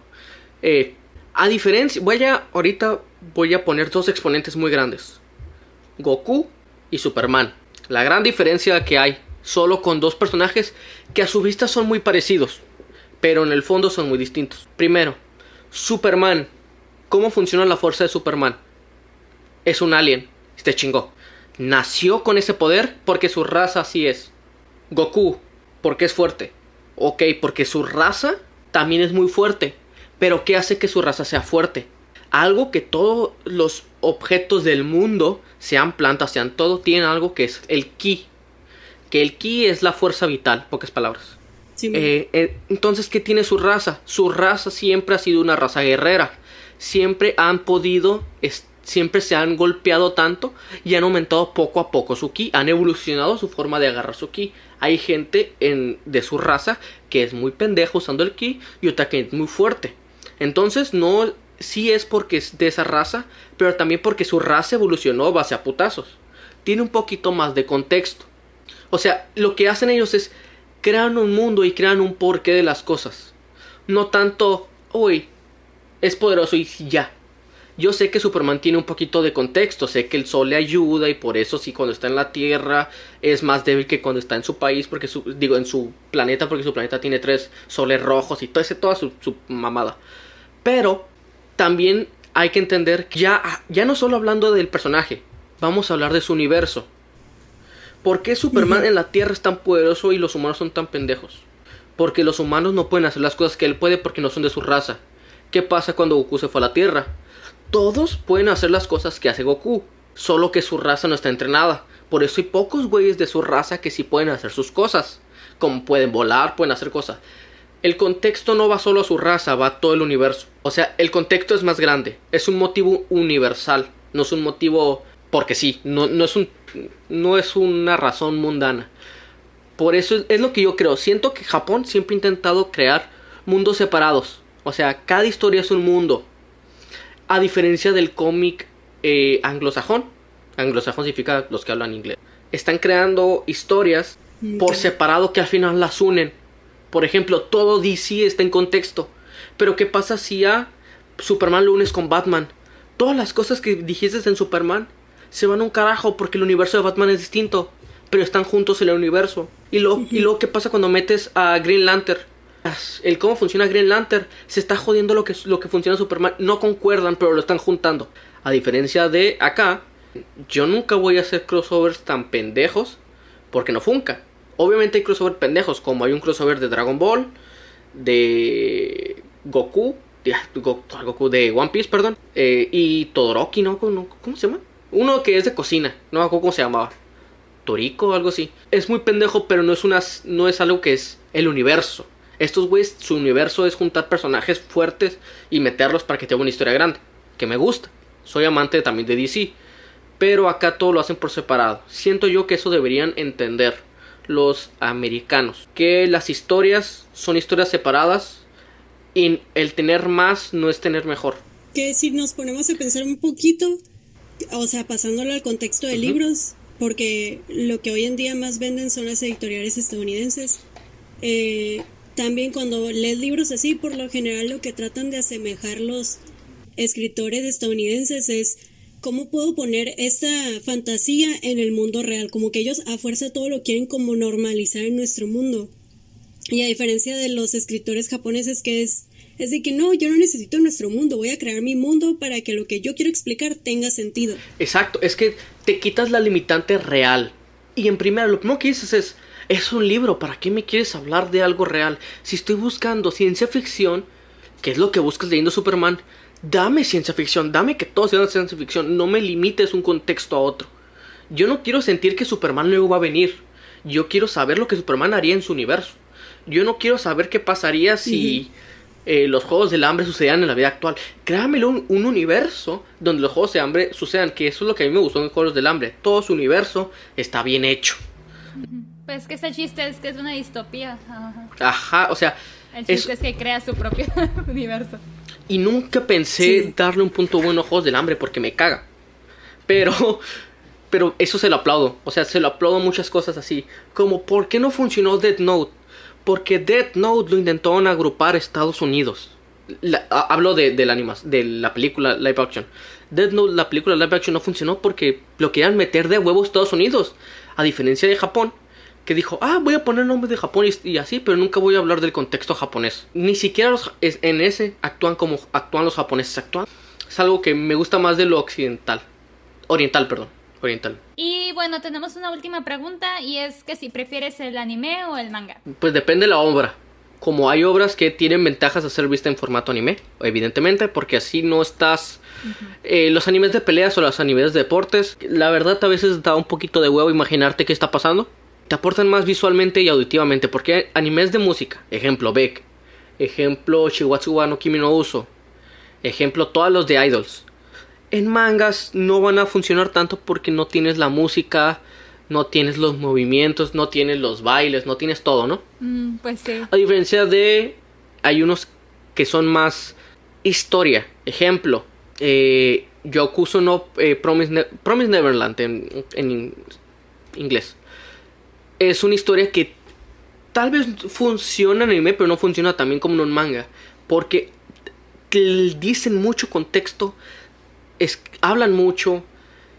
Eh, a diferencia, voy a, ahorita voy a poner dos exponentes muy grandes. Goku y Superman. La gran diferencia que hay, solo con dos personajes que a su vista son muy parecidos, pero en el fondo son muy distintos. Primero, Superman. ¿Cómo funciona la fuerza de Superman? Es un alien. Este chingó. Nació con ese poder porque su raza así es. Goku, porque es fuerte. Ok, porque su raza también es muy fuerte. Pero ¿qué hace que su raza sea fuerte? Algo que todos los objetos del mundo, sean plantas, sean todo, tienen algo que es el ki. Que el ki es la fuerza vital, pocas palabras. Eh, eh, entonces, ¿qué tiene su raza? Su raza siempre ha sido una raza guerrera. Siempre han podido siempre se han golpeado tanto y han aumentado poco a poco su ki, han evolucionado su forma de agarrar su ki. Hay gente en, de su raza que es muy pendejo usando el ki y otra que es muy fuerte. Entonces no, sí es porque es de esa raza, pero también porque su raza evolucionó base a putazos. Tiene un poquito más de contexto. O sea, lo que hacen ellos es crean un mundo y crean un porqué de las cosas. No tanto, uy, es poderoso y ya. Yo sé que Superman tiene un poquito de contexto, sé que el sol le ayuda y por eso sí cuando está en la Tierra es más débil que cuando está en su país, porque su, digo en su planeta, porque su planeta tiene tres soles rojos y todo ese, toda su, su mamada. Pero también hay que entender que ya, ya no solo hablando del personaje, vamos a hablar de su universo. ¿Por qué Superman en la Tierra es tan poderoso y los humanos son tan pendejos? Porque los humanos no pueden hacer las cosas que él puede porque no son de su raza. ¿Qué pasa cuando Goku se fue a la Tierra? Todos pueden hacer las cosas que hace Goku, solo que su raza no está entrenada. Por eso hay pocos güeyes de su raza que sí pueden hacer sus cosas. Como pueden volar, pueden hacer cosas. El contexto no va solo a su raza, va a todo el universo. O sea, el contexto es más grande. Es un motivo universal. No es un motivo porque sí. No, es, un, no es una razón mundana. Por eso es lo que yo creo. Siento que Japón siempre ha intentado crear mundos separados. O sea, cada historia es un mundo a diferencia del cómic eh, anglosajón, anglosajón significa los que hablan inglés, están creando historias por separado que al final las unen. Por ejemplo, todo DC está en contexto. Pero ¿qué pasa si a Superman lo unes con Batman? Todas las cosas que dijiste en Superman se van a un carajo porque el universo de Batman es distinto. Pero están juntos en el universo. Y luego, y luego ¿qué pasa cuando metes a Green Lantern? El cómo funciona Green Lantern, se está jodiendo lo que, lo que funciona Superman. No concuerdan, pero lo están juntando. A diferencia de acá, yo nunca voy a hacer crossovers tan pendejos porque no funca. Obviamente hay crossovers pendejos, como hay un crossover de Dragon Ball, de Goku, de, Goku de One Piece, perdón, eh, y Todoroki, ¿no? ¿no? ¿Cómo se llama? Uno que es de cocina, no me acuerdo cómo se llamaba. Torico o algo así. Es muy pendejo, pero no es, una, no es algo que es el universo. Estos güeyes, su universo es juntar personajes fuertes y meterlos para que tenga una historia grande. Que me gusta. Soy amante también de DC. Pero acá todo lo hacen por separado. Siento yo que eso deberían entender los americanos. Que las historias son historias separadas. Y el tener más no es tener mejor. Que si nos ponemos a pensar un poquito, o sea, pasándolo al contexto de libros, porque lo que hoy en día más venden son las editoriales estadounidenses. Eh, también cuando lees libros así, por lo general lo que tratan de asemejar los escritores estadounidenses es cómo puedo poner esta fantasía en el mundo real, como que ellos a fuerza todo lo quieren como normalizar en nuestro mundo. Y a diferencia de los escritores japoneses que es es de que no, yo no necesito nuestro mundo, voy a crear mi mundo para que lo que yo quiero explicar tenga sentido. Exacto, es que te quitas la limitante real. Y en primera, lo que dices es, es un libro, ¿para qué me quieres hablar de algo real? Si estoy buscando ciencia ficción, ¿qué es lo que buscas leyendo Superman? Dame ciencia ficción, dame que todo sea ciencia ficción, no me limites un contexto a otro. Yo no quiero sentir que Superman luego va a venir. Yo quiero saber lo que Superman haría en su universo. Yo no quiero saber qué pasaría si eh, los Juegos del Hambre sucedieran en la vida actual. Créamelo un, un, universo donde los Juegos del Hambre sucedan, que eso es lo que a mí me gustó en Juegos del Hambre. Todo su universo está bien hecho. Pues que ese chiste es que es una distopía. Ajá, o sea. El chiste es, que crea su propio *laughs* universo. Y nunca pensé darle un punto bueno a Juegos del Hambre porque me caga. Pero. *laughs* Pero eso se lo aplaudo. O sea, se lo aplaudo muchas cosas así. Como, ¿por qué no funcionó Death Note? Porque Death Note lo intentaron agrupar Estados Unidos. hablo de, de, la de la película live action. Death Note, la película live action no funcionó porque lo querían meter de huevo Estados Unidos. A diferencia de Japón, que dijo, ah, voy a poner nombres de Japón y, así, pero nunca voy a hablar del contexto japonés. Ni siquiera los, en ese actúan como actúan los japoneses, actúan. Es algo que me gusta más de lo occidental. Oriental, perdón. Oriental. Y bueno, tenemos una última pregunta y es que si prefieres el anime o el manga. Pues depende de la obra. Como hay obras que tienen ventajas a ser vista en formato anime, evidentemente, porque así no estás... Eh, los animes de peleas o los animes de deportes, la verdad a veces da un poquito de huevo imaginarte qué está pasando te aportan más visualmente y auditivamente. Porque animes de música, ejemplo Beck, ejemplo Shiwatsu no Kimi no Uso, ejemplo todos los de idols. En mangas no van a funcionar tanto porque no tienes la música, no tienes los movimientos, no tienes los bailes, no tienes todo, ¿no? Mm, pues sí. A diferencia de hay unos que son más historia. Ejemplo, eh, Yokuso no eh, Promise, Promise, Neverland en, en inglés es una historia que tal vez funciona en anime, pero no funciona también como en un manga. Porque dicen mucho contexto, es, hablan mucho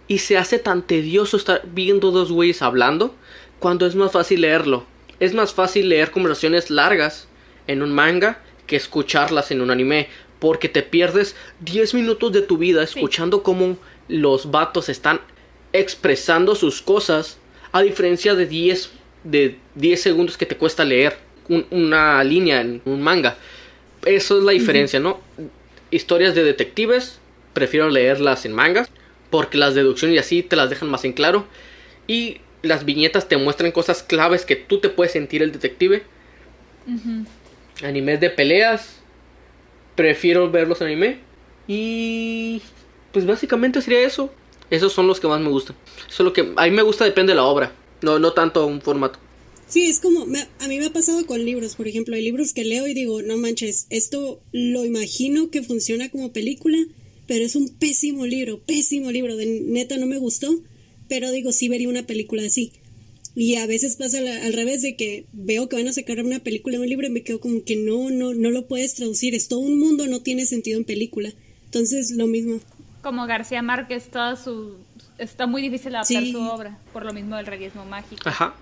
y se hace tan tedioso estar viendo dos güeyes hablando cuando es más fácil leerlo. Es más fácil leer conversaciones largas en un manga que escucharlas en un anime porque te pierdes 10 minutos de tu vida escuchando cómo los vatos están expresando sus cosas a diferencia de 10 de 10 segundos que te cuesta leer una línea en un manga. Eso es la diferencia, ¿no? Historias de detectives, prefiero leerlas en mangas, porque las deducciones y así te las dejan más en claro. Y las viñetas te muestran cosas claves que tú te puedes sentir el detective. Animes de peleas, prefiero verlos en anime. Y pues básicamente sería eso. Esos son los que más me gustan. Solo que a mí me gusta depende de la obra, no, no tanto un formato. Sí, es como, a mí me ha pasado con libros, por ejemplo, hay libros que leo y digo, no manches, esto lo imagino que funciona como película, pero es un pésimo libro, pésimo libro, de neta no me gustó, pero digo, sí vería una película así. Y a veces pasa al revés de que veo que van a sacar una película de un libro y me quedo como que no, no, no lo puedes traducir, es todo un mundo, no tiene sentido en película. Entonces, lo mismo. Como García Márquez, toda su... Está muy difícil adaptar su obra, por lo mismo del realismo mágico. Ajá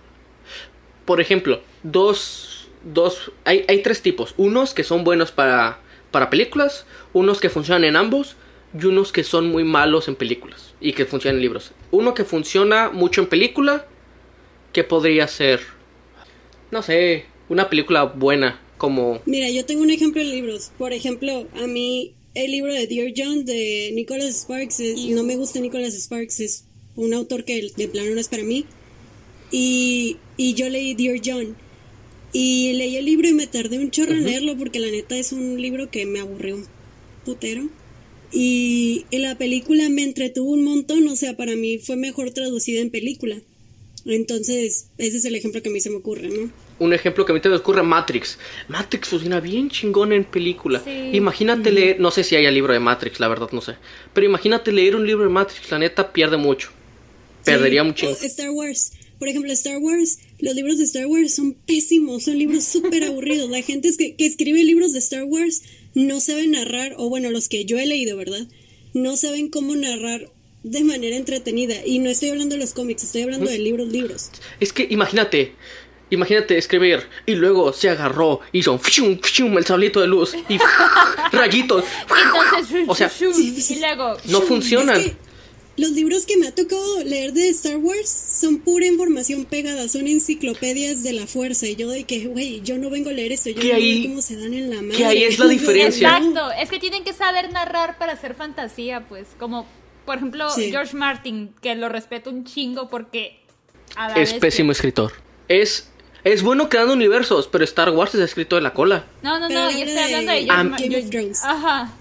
por ejemplo, dos, dos, hay, hay tres tipos. Unos que son buenos para, para películas, unos que funcionan en ambos y unos que son muy malos en películas y que funcionan en libros. Uno que funciona mucho en película, que podría ser, no sé, una película buena como... Mira, yo tengo un ejemplo en libros. Por ejemplo, a mí el libro de Dear John de Nicholas Sparks, no me gusta Nicholas Sparks, es un autor que de plano no es para mí. Y, yo leí Dear John. Y leí el libro y me tardé un chorro en leerlo porque la neta es un libro que me aburrió un putero. Y, la película me entretuvo un montón, o sea, para mí fue mejor traducida en película. Entonces, ese es el ejemplo que a mí se me ocurre, ¿no? Un ejemplo que a mí se me ocurre, Matrix. Matrix funciona bien chingón en película. Imagínate leer, no sé si haya libro de Matrix, la verdad no sé. Pero imagínate leer un libro de Matrix, la neta pierde mucho. Perdería mucho. Star Wars. Por ejemplo, Star Wars, los libros de Star Wars son pésimos, son libros súper aburridos. La gente que, que escribe libros de Star Wars no sabe narrar, o bueno, los que yo he leído, ¿verdad? No saben cómo narrar de manera entretenida. Y no estoy hablando de los cómics, estoy hablando de libros, libros. Es que imagínate, imagínate escribir y luego se agarró, hizo fium, fium, el sablito de luz y *laughs* rayitos. Entonces, *laughs* o sea, y luego, no funcionan. Los libros que me ha tocado leer de Star Wars son pura información pegada, son enciclopedias de la fuerza. Y yo de que, güey, yo no vengo a leer esto, yo no ahí, cómo se dan en la mano. Que ahí es la diferencia. Exacto, es que tienen que saber narrar para hacer fantasía, pues. Como, por ejemplo, George Martin, que lo respeto un chingo porque. es pésimo escritor. Es es bueno creando universos, pero Star Wars es escrito de la cola. No, no, no, yo estoy hablando de George Martin. Ajá.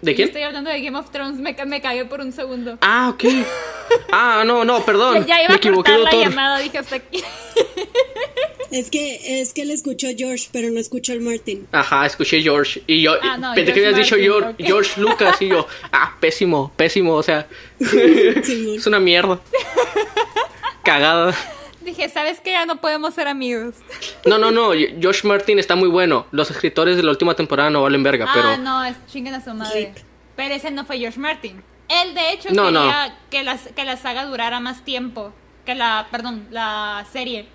¿De quién? Estoy hablando de Game of Thrones, me, me cagué por un segundo. Ah, ok. *laughs* Ah, no, no, perdón. Ya, iba me equivoqué, a cortar la llamada, dije hasta aquí. *laughs* Es que, es que él escuchó George, pero no escuchó el Martin. Ajá, escuché George. Y yo, ah, no, pensé que habías dicho George, George Lucas. Y yo, *laughs* ah, pésimo, pésimo. O sea, es una mierda. Cagada. Dije, ¿sabes qué? Ya no podemos ser amigos. No, no, no. Josh Martin está muy bueno. Los escritores de la última temporada no valen verga, ah, pero. Ah, no, es chinguen a su madre. Pero ese no fue Josh Martin. Él, de hecho, quería Que, la, que la saga durara más tiempo. Que la, perdón, la serie.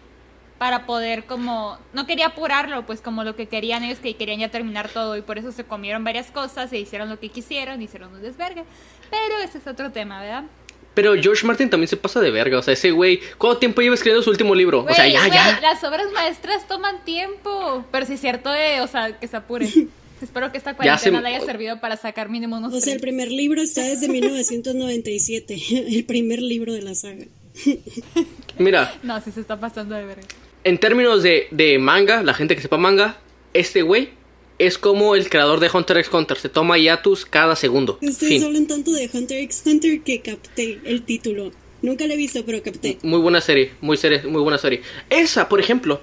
Para poder, como. No quería apurarlo, pues, como lo que querían ellos, que querían ya terminar todo. Y por eso se comieron varias cosas, se hicieron lo que quisieron, hicieron un desvergue. Pero ese es otro tema, ¿verdad? Pero George Martin también se pasa de verga. O sea, ese güey, ¿cuánto tiempo lleva escribiendo su último libro? o sea, ya, ya. Las obras maestras toman tiempo. Pero sí es cierto, de, o sea, que se apure. *laughs* Espero que esta cuarentena le haya servido para sacar mínimo unos. O sea, el primer libro está desde 1997. *laughs* el primer libro de la saga. *laughs* Mira. No, sí se está pasando de verga. En términos de, de manga, la gente que sepa manga, este güey es como el creador de Hunter x Hunter, se toma hiatus cada segundo. Ustedes hablan tanto de Hunter x Hunter que capté el título. Nunca lo he visto, pero capté. Muy buena serie, muy, serie, muy buena serie. Esa, por ejemplo,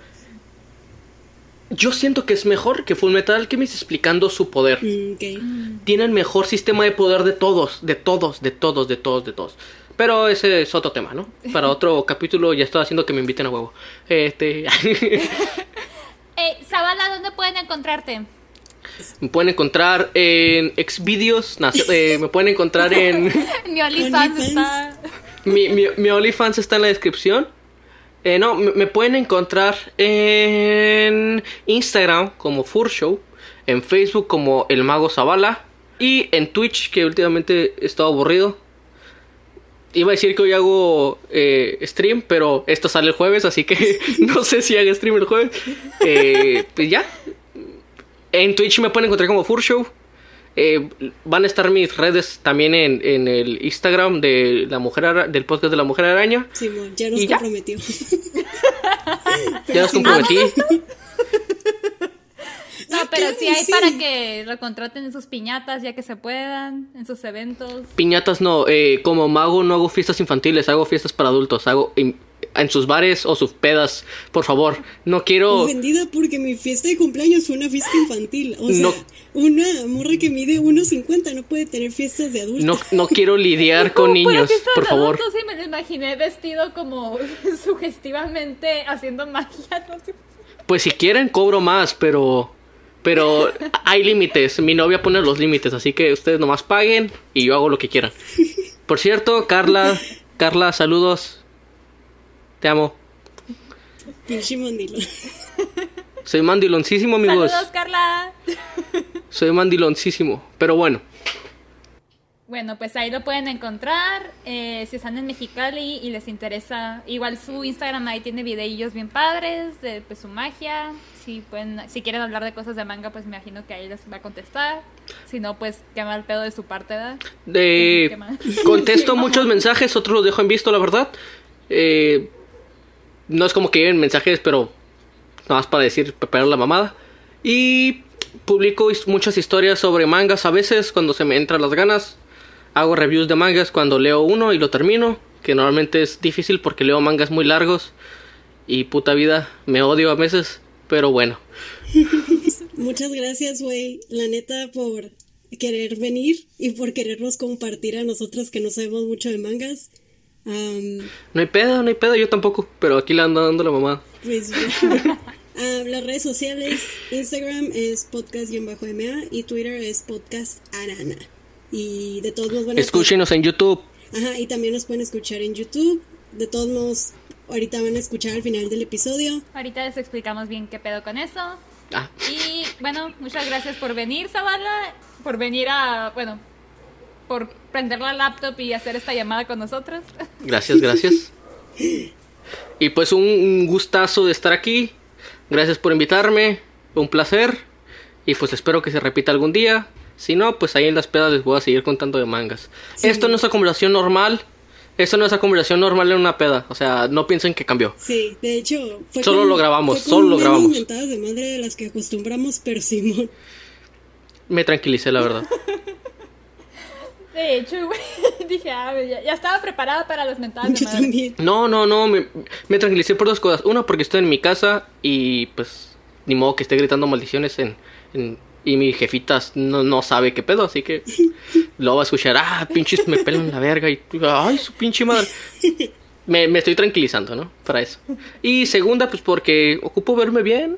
yo siento que es mejor que Full Metal Alchemist explicando su poder. Mm, Tiene el mejor sistema de poder de todos, de todos, de todos, de todos, de todos. Pero ese es otro tema, ¿no? Para *laughs* otro capítulo ya estoy haciendo que me inviten a huevo. Este. *laughs* *laughs* Eh, Zavala, ¿dónde pueden encontrarte? Me pueden encontrar en Xvideos. eh, me pueden encontrar en. *laughs* Mi OnlyFans OnlyFans. está... Mi, mi, mi OnlyFans está en la descripción. Eh, no, me, me pueden encontrar en Instagram como Furshow, en Facebook como El Mago Zavala y en Twitch, que últimamente he estado aburrido. Iba a decir que hoy hago eh, stream, pero esto sale el jueves, así que *laughs* no sé si haga stream el jueves. Eh, pues ya. En Twitch me pueden encontrar como Furshow. Eh, van a estar mis redes también en, en el Instagram de la mujer Ara- del podcast de la mujer araña. Simón, ya nos comprometió. *laughs* Ya los comprometí. No, pero sí hay sí. para que lo contraten en sus piñatas ya que se puedan, en sus eventos. Piñatas no, eh, como mago no hago fiestas infantiles, hago fiestas para adultos, hago en, sus bares o sus pedas, por favor. No quiero... Ofendida porque mi fiesta de cumpleaños fue una fiesta infantil. O sea, No. una morra que mide 1.50 no puede tener fiestas de adultos. No, no quiero lidiar *laughs* con niños, por favor. adultos, sí, me lo imaginé vestido como *laughs* sugestivamente haciendo magia, no sé. Pues si quieren cobro más, pero... Pero *laughs* hay límites, mi novia pone los límites, así que ustedes nomás paguen y yo hago lo que quieran. Por cierto, Carla, Carla, saludos. Te amo. Pinche mandilo. Soy mandiloncísimo, amigos. Saludos, Carla. Soy mandiloncísimo. Pero bueno, Bueno, pues ahí lo pueden encontrar. eh, si están en Mexicali y les interesa, igual su Instagram ahí tiene videillos bien padres de pues, su magia. Si pueden, si quieren hablar de cosas de manga, pues me imagino que ahí les va a contestar. Si no, pues qué mal pedo de su parte, ¿verdad? de... Contesto muchos mensajes, otros los dejo en visto, la verdad. Eh, no es como que lleven mensajes, pero nada más para decir, preparar la mamada. Y publico muchas historias sobre mangas a veces cuando se me entran las ganas. Hago reviews de mangas cuando leo uno y lo termino, que normalmente es difícil porque leo mangas muy largos. Y puta vida, me odio a veces, pero bueno. *laughs* Muchas gracias, güey. La neta, por querer venir y por querernos compartir a nosotras que no sabemos mucho de mangas. Am, No hay pedo, no hay pedo, yo tampoco, pero aquí le ando dando la mamada. pues. *laughs* Ah, las redes sociales, Instagram es podcast-ma y Twitter es podcast arana. Y de todos modos van a Escúchenos en YouTube. Ajá, y también nos pueden escuchar en YouTube. De todos modos, ahorita van a escuchar al final del episodio. Ahorita les explicamos bien qué pedo con eso. Ah, Y bueno, muchas gracias por venir, Zavala. Por venir a, bueno, por prender la laptop y hacer esta llamada con nosotros. Gracias, gracias. *laughs* Y pues un, un gustazo de estar aquí. Gracias por invitarme. Un placer. Y pues espero que se repita algún día. Si no, pues ahí en las pedas les voy a seguir contando de mangas. Esto no es una conversación normal. Esto no es una conversación normal en una peda. O sea, no piensen que cambió. Sí, de hecho, fue Solo con- lo grabamos, fue con solo lo grabamos. de madre de las que acostumbramos, pero Simón. Me tranquilicé, la verdad. *laughs* De hecho, *laughs* güey, dije, ah, ya, ya estaba preparada para *laughs* madre. también. No, no, no. Me, me tranquilicé por dos cosas. Una, porque estoy en mi casa y pues ni modo que esté gritando maldiciones en... en- y mi jefita no, no sabe qué pedo, así que *laughs* lo va a escuchar. Ah, pinches me pelan la verga y... Ay, su pinche madre. Me, me estoy tranquilizando, ¿no? Para eso. Y segunda, pues porque ocupo verme bien.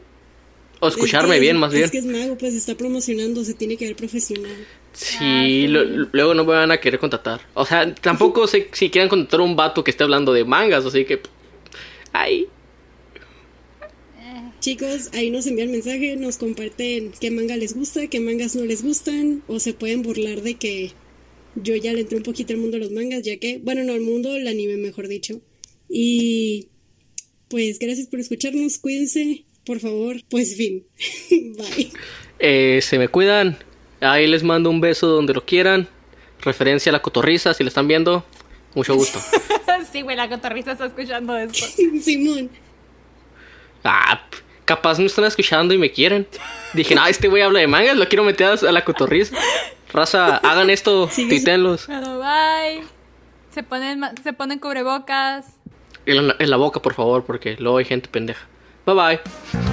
O escucharme Es que- bien, más bien. Es que es mago, pues está promocionando, se tiene que ver profesional. Sí, Ah, sí. lo- luego no me van a querer contratar. O sea, tampoco sé si quieran contratar a un vato que esté hablando de mangas, así que... Ay, Chicos, ahí nos envían mensaje, nos comparten qué manga les gusta, qué mangas no les gustan, o se pueden burlar de que yo ya le entré un poquito al mundo de los mangas, ya que, bueno, no, al mundo del anime, mejor dicho. Y pues gracias por escucharnos, cuídense, por favor, pues fin, *laughs* bye. Eh, se me cuidan. Ahí les mando un beso donde lo quieran. Referencia a la cotorriza, si la están viendo. Mucho gusto. *laughs* sí, güey, la cotorrista está escuchando esto. *laughs* Simón, Ah, capaz me están escuchando y me quieren. Dije, ah, este güey habla de mangas, lo quiero meter a la cotorriza. Raza, hagan esto, *laughs* Sí, tuítenlos. Bueno, bye. Se ponen, se ponen cubrebocas. En la, en la boca, por favor, porque luego hay gente pendeja. Bye bye.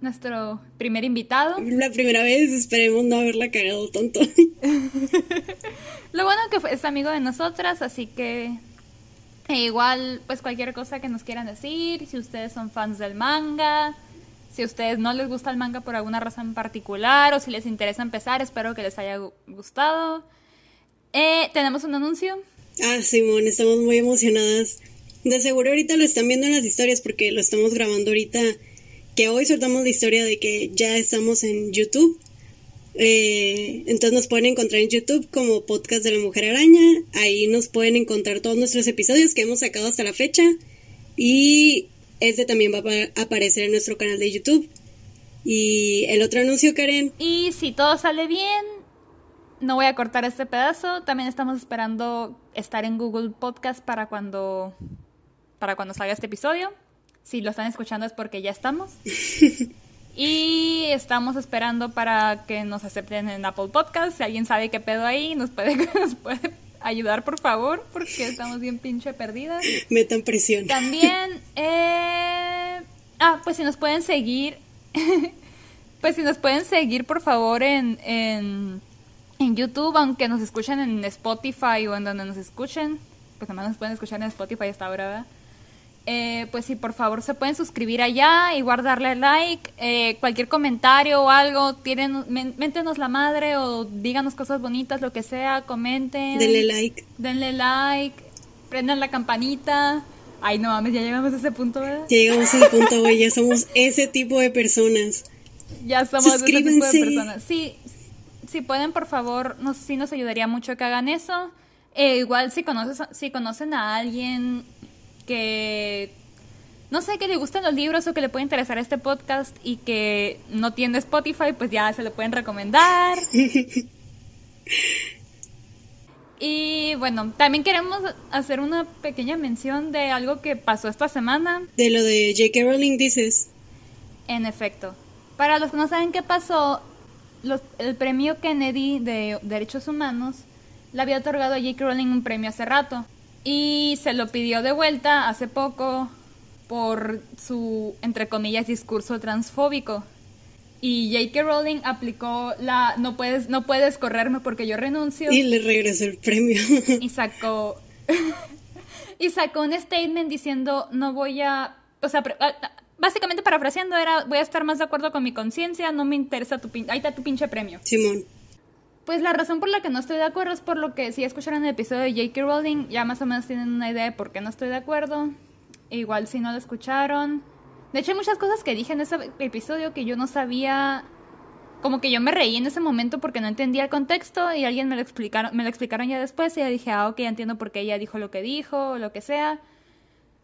Nuestro primer invitado. La primera vez, esperemos no haberla cagado tanto. *laughs* Lo bueno que es amigo de nosotras, así que e igual, pues cualquier cosa que nos quieran decir, si ustedes son fans del manga, si a ustedes no les gusta el manga por alguna razón particular o si les interesa empezar, espero que les haya gustado. Eh, Tenemos un anuncio. Ah, Simón, estamos muy emocionadas. De seguro ahorita lo están viendo en las historias porque lo estamos grabando ahorita. Que hoy soltamos la historia de que ya estamos en YouTube. Eh, entonces nos pueden encontrar en YouTube como Podcast de la Mujer Araña. Ahí nos pueden encontrar todos nuestros episodios que hemos sacado hasta la fecha. Y este también va a aparecer en nuestro canal de YouTube. Y el otro anuncio, Karen. Y si todo sale bien, no voy a cortar este pedazo. También estamos esperando estar en Google Podcast para cuando para cuando salga este episodio. Si lo están escuchando es porque ya estamos. *laughs* y estamos esperando para que nos acepten en Apple Podcast. Si alguien sabe qué pedo ahí, nos puede, *laughs* nos puede ayudar, por favor, porque estamos bien pinche perdidas. Metan presión. También, *laughs* eh... ah, pues si nos pueden seguir, pues si nos pueden seguir, por favor, en, en, en YouTube, aunque nos escuchen en Spotify o en donde nos escuchen, pues nada más nos pueden escuchar en Spotify hasta ahora, ¿verdad? Eh, pues si por favor se pueden suscribir allá y guardarle like. Eh, cualquier comentario o algo, tienen, méntenos la madre o díganos cosas bonitas, lo que sea, comenten. Denle like. Denle like, prendan la campanita. Ay, no mames, ya llegamos a ese punto, ¿verdad? Ya llegamos a ese punto, güey, ya somos ese tipo de personas. Ya somos ese tipo de personas. Sí, si pueden, por favor, nos, sí nos ayudaría mucho que hagan eso. Eh, igual si, conoces, si conocen a alguien que no sé, que le gustan los libros o que le puede interesar este podcast y que no tiene Spotify, pues ya se lo pueden recomendar. *laughs* y bueno, también queremos hacer una pequeña mención de algo que pasó esta semana. De lo de J.K. Rowling, dices. En efecto. Para los que no saben qué pasó, el premio Kennedy de Derechos Humanos le había otorgado a J.K. Rowling un premio hace rato y se lo pidió de vuelta hace poco por su, entre comillas, discurso transfóbico. Y J.K. Rowling aplicó la no puedes, no puedes correrme porque yo renuncio. Y le regresó el premio. *laughs* y sacó. *laughs* y sacó un statement diciendo no voy a. O sea, básicamente parafraseando era voy a estar más de acuerdo con mi conciencia, no me interesa tu ahí está tu pinche premio. Simón. Pues la razón por la que no estoy de acuerdo es por lo que si escucharon el episodio de J.K. Rowling, ya más o menos tienen una idea de por qué no estoy de acuerdo. Igual si no lo escucharon. De hecho hay muchas cosas que dije en ese episodio que yo no sabía. Como que yo me reí en ese momento porque no entendía el contexto y alguien me lo explicaron, me lo explicaron ya después y ya dije, ah, ok, ya entiendo por qué ella dijo lo que dijo, o lo que sea.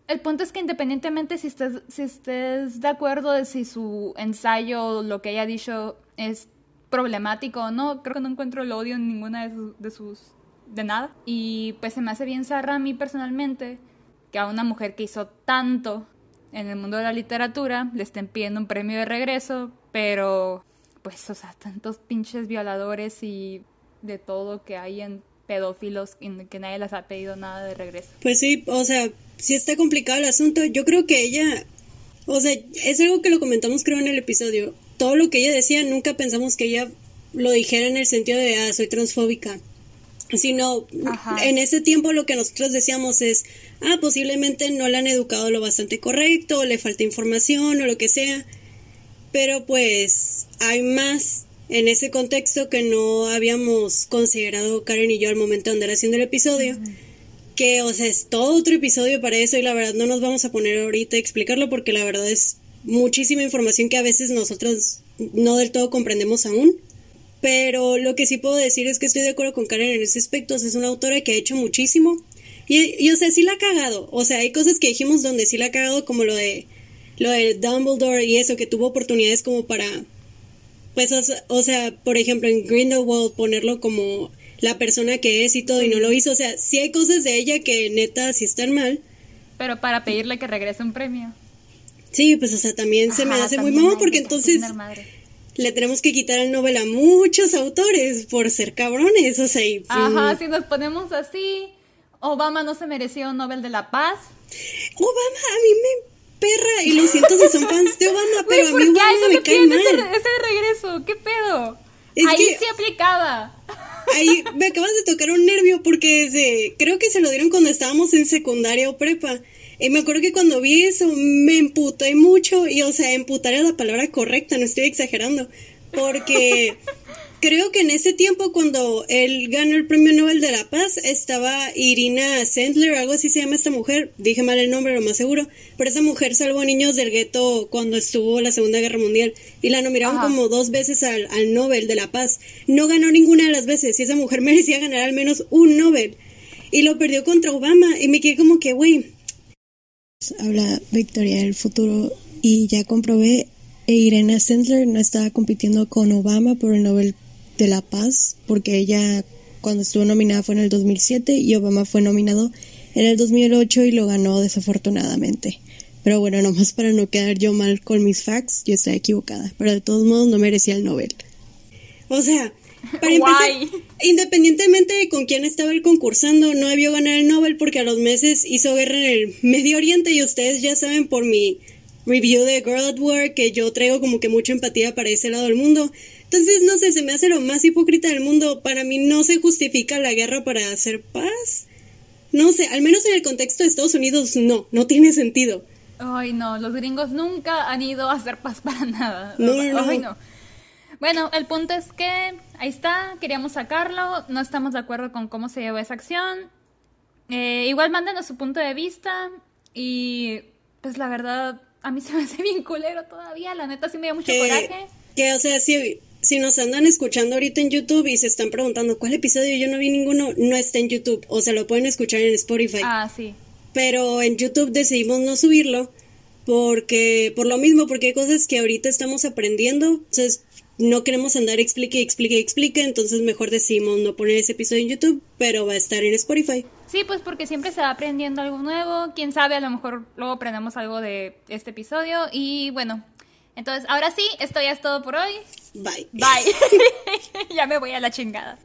El punto es que independientemente si estés, si de acuerdo de si su ensayo o lo que ella dicho es problemático no, creo que no encuentro el odio en ninguna de sus, de nada. Y pues se me hace bien zarra a mí personalmente que a una mujer que hizo tanto en el mundo de la literatura le estén pidiendo un premio de regreso, pero pues, o sea, tantos pinches violadores y de todo que hay en pedófilos y que nadie les ha pedido nada de regreso. Pues sí, o sea, sí está complicado el asunto. Yo creo que ella, o sea, es algo que lo comentamos creo en el episodio todo lo que ella decía, nunca pensamos que ella lo dijera en el sentido de, ah, soy transfóbica. Sino, en ese tiempo lo que nosotros decíamos es, ah, posiblemente no la han educado lo bastante correcto, le falta información o lo que sea. Pero pues hay más en ese contexto que no habíamos considerado Karen y yo al momento de andar haciendo el episodio. Que, o sea, es todo otro episodio para eso y la verdad no nos vamos a poner ahorita a explicarlo porque la verdad es muchísima información que a veces nosotros no del todo comprendemos aún. Pero lo que sí puedo decir es que estoy de acuerdo con Karen en ese aspecto. es una autora que ha hecho muchísimo. Y, o sea, sí la ha cagado. O sea, hay cosas que dijimos donde sí la ha cagado, como lo de lo de Dumbledore y eso, que tuvo oportunidades como para. Pues, o, sea, por ejemplo, en Grindelwald ponerlo como la persona que es y todo, y no lo hizo. O sea, sí hay cosas de ella que neta sí están mal. Pero para pedirle que regrese un premio. Sí, pues o sea, también se me hace muy mamá porque entonces le tenemos que quitar el Nobel a muchos autores por ser cabrones, o sea, y, Ajá, si nos ponemos así, Obama no se mereció un Nobel de la Paz. Obama a mí perra. Y lo siento si son fans de Obama, *laughs* pero a mí ¿por qué Obama no me cae mal. ese, ese regreso? ¿Qué pedo? Es Ahí que- sí aplicaba. Ahí me acabas de tocar un nervio porque desde, creo que se lo dieron cuando estábamos en secundaria o prepa. Y me acuerdo que cuando vi eso me emputé mucho y o sea, emputar es la palabra correcta, no estoy exagerando. Porque *laughs* creo que en ese tiempo cuando él ganó el Premio Nobel de la Paz estaba Irina Sendler, algo así se llama esta mujer, dije mal el nombre, lo más seguro, pero esa mujer salvó a niños del gueto cuando estuvo la Segunda Guerra Mundial y la nominaron Ajá. como dos veces al, al Nobel de la Paz. No ganó ninguna de las veces y esa mujer *laughs* merecía ganar al menos un Nobel. Y lo perdió contra Obama y me quedé como que, güey. Habla Victoria del futuro y ya comprobé, e Irena Sendler no estaba compitiendo con Obama por el Nobel de la Paz porque ella cuando estuvo nominada fue en el 2007 y Obama fue nominado en el 2008 y lo ganó desafortunadamente. Pero bueno, nomás para no quedar yo mal con mis facts, yo estaba equivocada. Pero de todos modos no merecía el Nobel. O sea, para empezar, Guay. independientemente de con quién estaba él concursando, no debió ganar el Nobel porque a los meses hizo guerra en el Medio Oriente y ustedes ya saben por mi review de Girl at War que yo traigo como que mucha empatía para ese lado del mundo. Entonces, no sé, se me hace lo más hipócrita del mundo. Para mí no se justifica la guerra para hacer paz. No sé, al menos en el contexto de Estados Unidos, no, no tiene sentido. Ay, no, los gringos nunca han ido a hacer paz para nada. No, no. Ay, no. Bueno, el punto es que ahí está, queríamos sacarlo, no estamos de acuerdo con cómo se llevó esa acción. Eh, igual mándenos su punto de vista y pues la verdad a mí se me hace bien culero todavía, la neta sí me dio mucho coraje. que, o sea, si, si nos andan escuchando ahorita en YouTube y se están preguntando cuál episodio yo no vi ninguno, no está en YouTube. O sea, lo pueden escuchar en Spotify. Ah, sí. Pero en YouTube decidimos no subirlo porque, por lo mismo, porque hay cosas que ahorita estamos aprendiendo. Entonces, no queremos andar explique, explique, explique. Entonces, mejor decidimos no poner ese episodio en YouTube, pero va a estar en Spotify. Sí, pues porque siempre se va aprendiendo algo nuevo. Quién sabe, a lo mejor luego aprendemos algo de este episodio. Y bueno, entonces, ahora sí, esto ya es todo por hoy. Bye. Bye. *laughs* *laughs* ya me voy a la chingada.